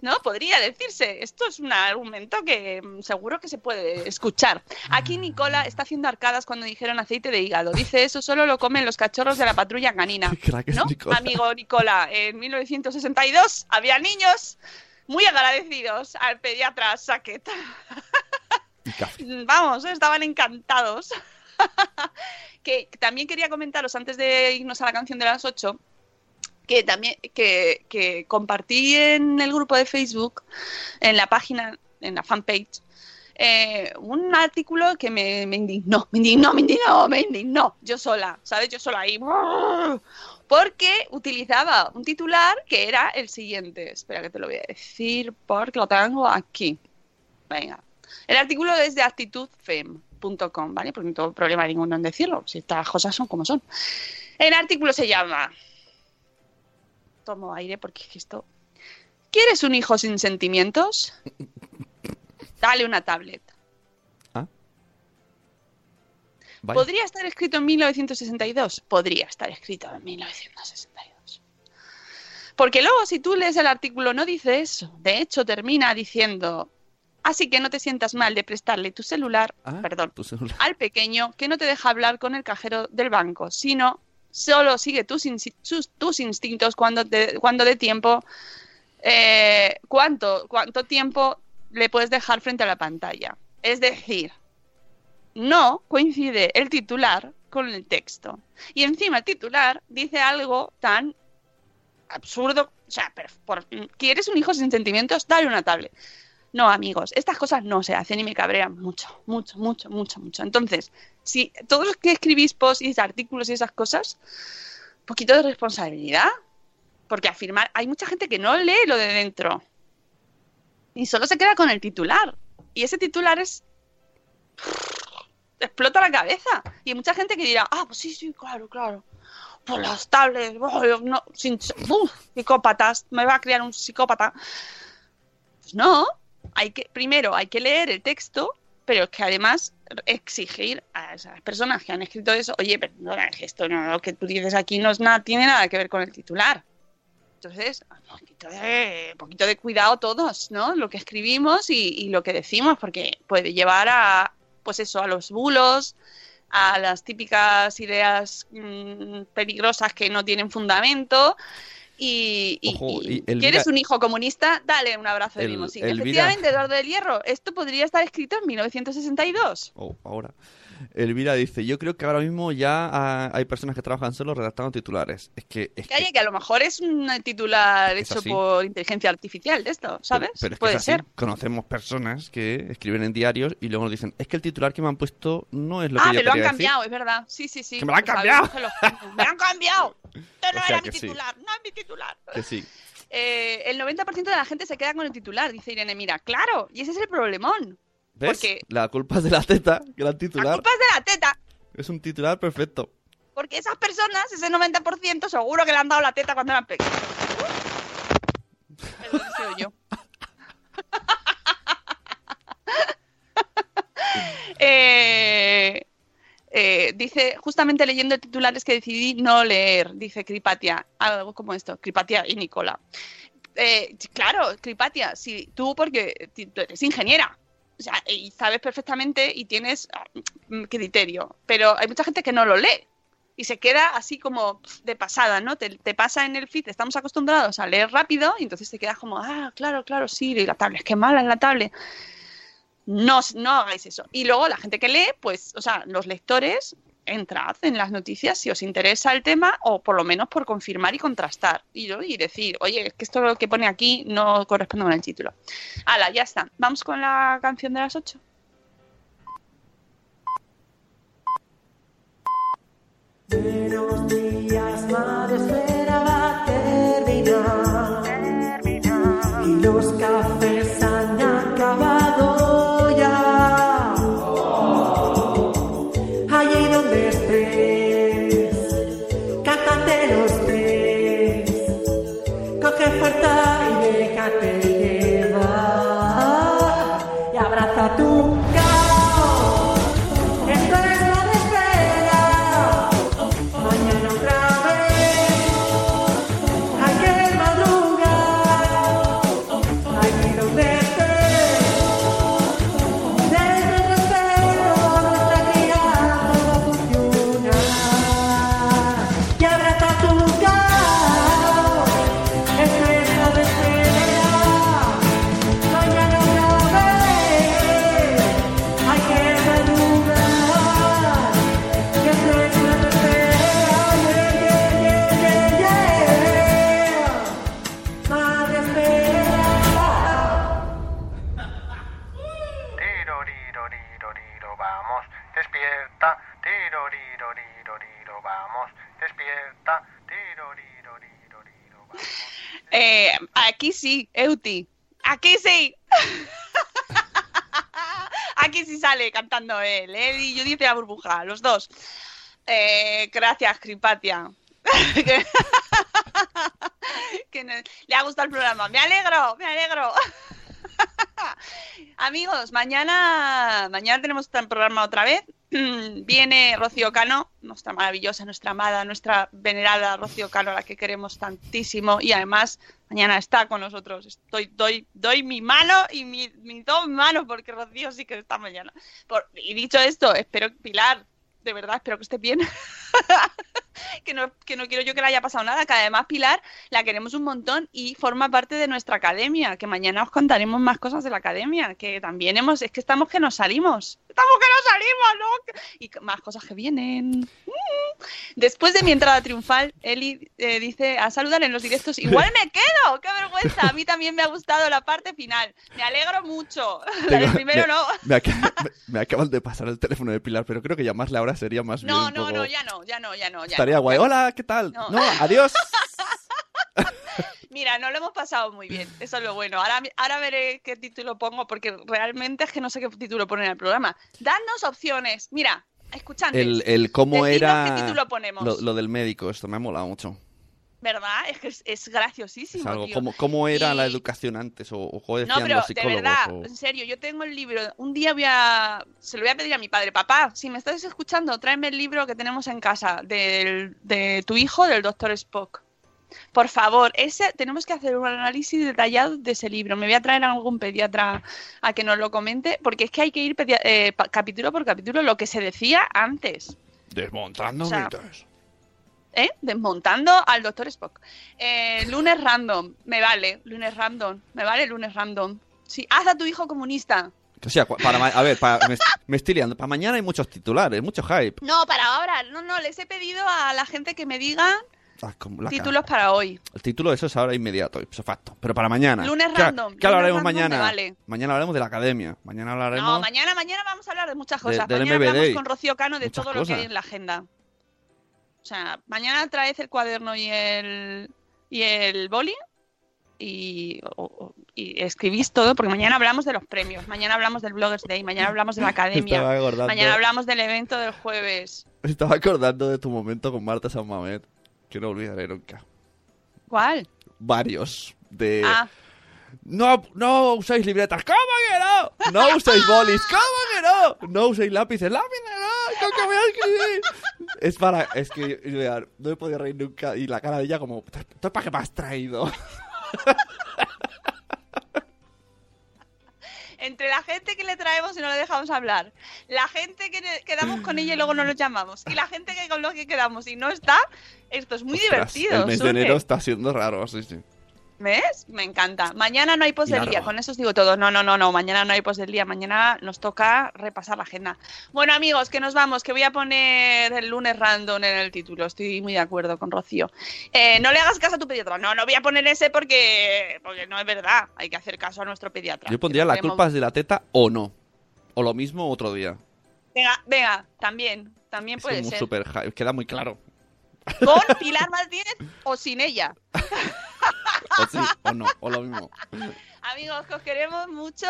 B: ¿No? Podría decirse. Esto es un argumento que mm, seguro que se puede escuchar. Aquí Nicola está haciendo arcadas cuando dijeron aceite de hígado. Dice, eso solo lo comen los cachorros de la patrulla canina. ¿No?
A: Nicola.
B: Amigo Nicola, en 1962 había niños muy agradecidos al pediatra Sackett. Vamos, estaban encantados. que también quería comentaros antes de irnos a la canción de las 8 que también que, que compartí en el grupo de Facebook, en la página, en la fanpage, eh, un artículo que me, me indignó, me indignó, me indignó, me indignó, yo sola, ¿sabes? Yo sola ahí. Porque utilizaba un titular que era el siguiente. Espera que te lo voy a decir porque lo tengo aquí. Venga. El artículo es de actitudfem.com, ¿vale? Porque no tengo problema ninguno en decirlo. Si estas cosas son como son. El artículo se llama. Tomo aire porque es que esto. ¿Quieres un hijo sin sentimientos? Dale una tablet.
A: Ah.
B: ¿Podría estar escrito en 1962? Podría estar escrito en 1962. Porque luego, si tú lees el artículo, no dice eso. De hecho, termina diciendo. Así que no te sientas mal de prestarle tu celular,
A: Ah,
B: perdón,
A: tu celular.
B: al pequeño que no te deja hablar con el cajero del banco, sino solo sigue tus, tus instintos cuando, te- cuando de tiempo, eh, cuánto, cuánto tiempo le puedes dejar frente a la pantalla. Es decir, no coincide el titular con el texto. Y encima el titular dice algo tan absurdo. O sea, por- ¿quieres un hijo sin sentimientos? Dale una tablet. No, amigos, estas cosas no se hacen y me cabrean mucho, mucho, mucho, mucho, mucho. Entonces, si todos los que escribís posts y artículos y esas cosas, poquito de responsabilidad. Porque afirmar, hay mucha gente que no lee lo de dentro y solo se queda con el titular. Y ese titular es. explota la cabeza. Y hay mucha gente que dirá, ah, pues sí, sí, claro, claro. Por las tablets, oh, no, sin, uf, psicópatas, me va a crear un psicópata. Pues no, hay que, primero hay que leer el texto, pero es que además exigir a esas personas que han escrito eso, oye, perdona, esto no, lo que tú dices aquí no es nada, tiene nada que ver con el titular. Entonces, un poquito de, cuidado todos, ¿no? Lo que escribimos y, lo que decimos, porque puede llevar a, pues eso, a los bulos, a las típicas ideas mm, peligrosas que no tienen fundamento. Y, y-
A: Ojo,
B: y
A: y Elvira-
B: ¿quieres un hijo comunista? Dale un abrazo de.
A: Elvira-
B: Efectivamente, Eduardo del Hierro, esto podría estar escrito en 1962.
A: Oh, ahora. Elvira dice, yo creo que ahora mismo ya ah, hay personas que trabajan solo redactando titulares. Es que... Es
B: Que, oye, que a lo mejor es un titular
A: Es
B: hecho
A: así.
B: por inteligencia artificial de esto, ¿sabes?
A: Pero es que
B: Puede
A: es así.
B: ser.
A: Conocemos personas que escriben en diarios y luego nos dicen, es que el titular que me han puesto no es lo
B: ah,
A: que yo
B: me lo han
A: quería decir".
B: cambiado, es verdad. Sí, sí, sí.
A: ¡Que me lo han cambiado!
B: ¡Me lo han cambiado! Esto no
A: O sea
B: era
A: que
B: mi
A: sí.
B: titular, no es mi titular.
A: Que sí.
B: Eh, el 90% de la gente se queda con el titular, dice Irene Mira. Claro, y ese es el problemón.
A: ¿Ves?
B: Porque-
A: La culpa es de la teta, gran
B: La
A: titular.
B: culpa es de la teta,
A: Es un titular perfecto.
B: porque esas personas, ese 90%, seguro que le han dado la teta cuando eran pequeños. Perdón, sido yo. Eh, eh, dice, justamente leyendo el titular es que decidí no leer, dice Cripatia, algo como esto, Cripatia y Nicola. Eh, claro, Cripatia, si tú porque tú eres ingeniera, o sea, y sabes perfectamente y tienes ah, mm, criterio, pero hay mucha gente que no lo lee y se queda así como de pasada, ¿no? Te, pasa en el feed, estamos acostumbrados a leer rápido y entonces te quedas como, ah, claro, claro, sí, la tablet, qué mala es la tablet. No, no hagáis eso. Y luego la gente que lee, pues, o sea, los lectores, entrad en las noticias si os interesa el tema o por lo menos por confirmar y contrastar. Y, ¿no? y decir, oye, es que esto lo que pone aquí no corresponde con el título. Hala, ya está. Vamos con la canción de las 8.
F: Buenos días, madre, espera va a terminar. Y los cafés
B: Aquí sí. Aquí sí sale cantando él, y Judith de la burbuja, los dos. Eh, gracias, Cripatia. que, le ha gustado el programa. Me alegro, me alegro. Amigos, mañana, mañana tenemos el programa otra vez. Viene Rocío Cano, nuestra maravillosa, nuestra amada, nuestra venerada Rocío Cano, a la que queremos tantísimo. Y además, mañana está con nosotros. Doy, doy mi mano y mi, mis dos manos, porque Rocío sí que está mañana. Y dicho esto, espero, Pilar, de verdad, espero que esté bien. que, no, que no quiero yo que le haya pasado nada, que además Pilar la queremos un montón y forma parte de nuestra academia, que mañana os contaremos más cosas de la academia, que también hemos, es que estamos que nos salimos, estamos que nos salimos, ¿no? Y más cosas que vienen. Mm. Después de mi entrada triunfal, Eli eh, dice a saludar en los directos, igual me quedo, qué vergüenza, a mí también me ha gustado la parte final, me alegro mucho,
A: Tengo-
B: primero
A: me,
B: no.
A: Me, aca- me- me acaban de pasar el teléfono de Pilar, pero creo que llamarle ahora sería más
B: No, no,
A: poco-
B: no, ya no, ya no, ya no. Ya
A: Estaría
B: no,
A: guay.
B: ya no.
A: Hola, ¿qué tal?
B: No.
A: No, adiós.
B: Mira, no lo hemos pasado muy bien, eso es lo bueno. Ahora, ahora veré qué título pongo, porque realmente es que no sé qué título poner en el programa. Dadnos opciones. Mira, escuchadme.
A: El, el cómo era
B: qué título ponemos.
A: lo, lo del médico, esto me ha molado mucho.
B: ¿Verdad? Es que es, es graciosísimo.
A: Es algo,
B: tío.
A: ¿cómo, cómo era
B: Y-
A: la educación antes? O, o
B: No, pero
A: los
B: de verdad,
A: o-
B: en serio, yo tengo el libro. Un día voy a. Se lo voy a pedir a mi padre. Papá, si me estás escuchando, tráeme el libro que tenemos en casa del, de tu hijo, del doctor Spock. Por favor, ese tenemos que hacer un análisis detallado de ese libro. Me voy a traer a algún pediatra a que nos lo comente, porque es que hay que ir pedia- eh, capítulo por capítulo lo que se decía antes.
A: Desmontando
B: o sea,
A: mitos.
B: ¿Eh? Desmontando al Doctor Spock. Eh, lunes random, me vale. Lunes random, me vale lunes random. Sí, haz a tu hijo comunista.
A: O sea, para ma- a ver, para, me, me estoy liando. Para mañana hay muchos titulares, mucho hype.
B: No, para ahora. No, no, les he pedido a la gente que me digan
A: Ah,
B: títulos para hoy.
A: El título eso es ahora inmediato, ipso facto. Pero para mañana.
B: Lunes
A: ¿Qué,
B: random,
A: ¿Qué
B: lunes
A: hablaremos mañana?
B: vale.
A: Mañana hablaremos de la academia. Mañana hablaremos.
B: No, mañana, mañana vamos a hablar de muchas cosas.
A: del
B: mañana
A: MBD.
B: hablamos con Rocío Cano de
A: Muchas
B: todo lo que hay en la agenda. O sea, mañana traes el cuaderno y el y el boli y, o- y escribís todo, porque mañana hablamos de los premios, mañana hablamos del Bloggers Day, mañana hablamos de la academia, mañana hablamos del evento del jueves.
A: Me estaba acordando de tu momento con Marta San Mamet. Que no olvidaré nunca.
B: ¿Cuál?
A: Varios. De.
B: Ah,
A: No, no usáis libretas. ¿Cómo que no? No usáis bolis. ¿Cómo que no? No usáis lápices. Lápices no. ¿Con qué voy a escribir? Es para. Es que. No he podido reír nunca. Y la cara de ella, como. ¿Tú para qué me has traído?
B: entre la gente que le traemos y no le dejamos hablar, la gente que quedamos con ella y luego no los llamamos, y la gente que con los que quedamos y no está, esto es muy
A: Ostras,
B: divertido.
A: El mes de enero está siendo raro, sí, sí.
B: ¿Ves? Me encanta. Mañana no hay post del día, con eso os digo todo. No, no, no, no, mañana no hay post del día, mañana nos toca repasar la agenda. Bueno, amigos, que nos vamos, que voy a poner el lunes random en el título, estoy muy de acuerdo con Rocío. Eh, no le hagas caso a tu pediatra, no, no voy a poner ese porque, porque no es verdad, hay que hacer caso a nuestro pediatra.
A: Yo pondría la culpa es de la teta o no. O lo mismo otro día.
B: Venga, venga, también, también
A: Es
B: puede ser.
A: super. Queda muy claro.
B: Con Pilar Martínez o sin ella.
A: O sí, o no, o lo mismo.
B: Amigos, que os queremos mucho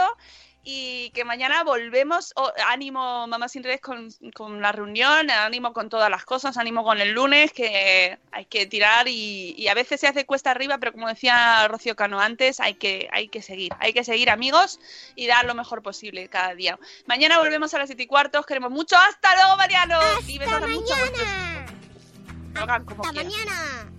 B: y que mañana volvemos. Oh, ánimo, Mamá Sin Redes, con, con la reunión, ánimo con todas las cosas, ánimo con el lunes, que hay que tirar y, y a veces se hace cuesta arriba, pero como decía Rocío Cano antes, hay que, hay que seguir. Hay que seguir, amigos, y dar lo mejor posible cada día. Mañana volvemos a las 7 y cuarto, os queremos mucho. ¡Hasta luego, Mariano! y besos a mucho a vuestros- Hagan como
G: Hasta
B: quieran.
G: mañana.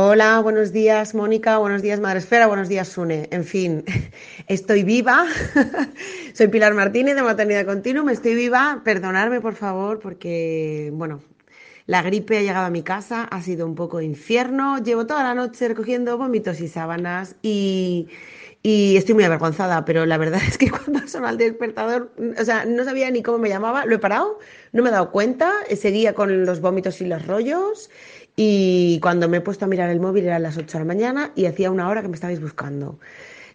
H: Hola, buenos días Mónica, buenos días Madresfera, buenos días Sune. En fin, estoy viva. Soy Pilar Martínez de Maternidad Continuum, estoy viva. Perdonadme por favor porque, bueno, la gripe ha llegado a mi casa, ha sido un poco infierno. Llevo toda la noche recogiendo vómitos y sábanas y, y estoy muy avergonzada, pero la verdad es que cuando sonó el despertador, o sea, no sabía ni cómo me llamaba, lo he parado, no me he dado cuenta, seguía con los vómitos y los rollos Y cuando me he puesto a mirar el móvil eran las 8 de la mañana y hacía una hora que me estabais buscando.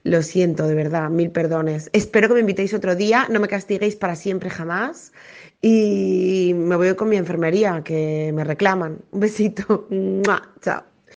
H: Lo siento, de verdad, mil perdones. Espero que me invitéis otro día, no me castiguéis para siempre jamás. Y me voy con mi enfermería, que me reclaman. Un besito. Chao.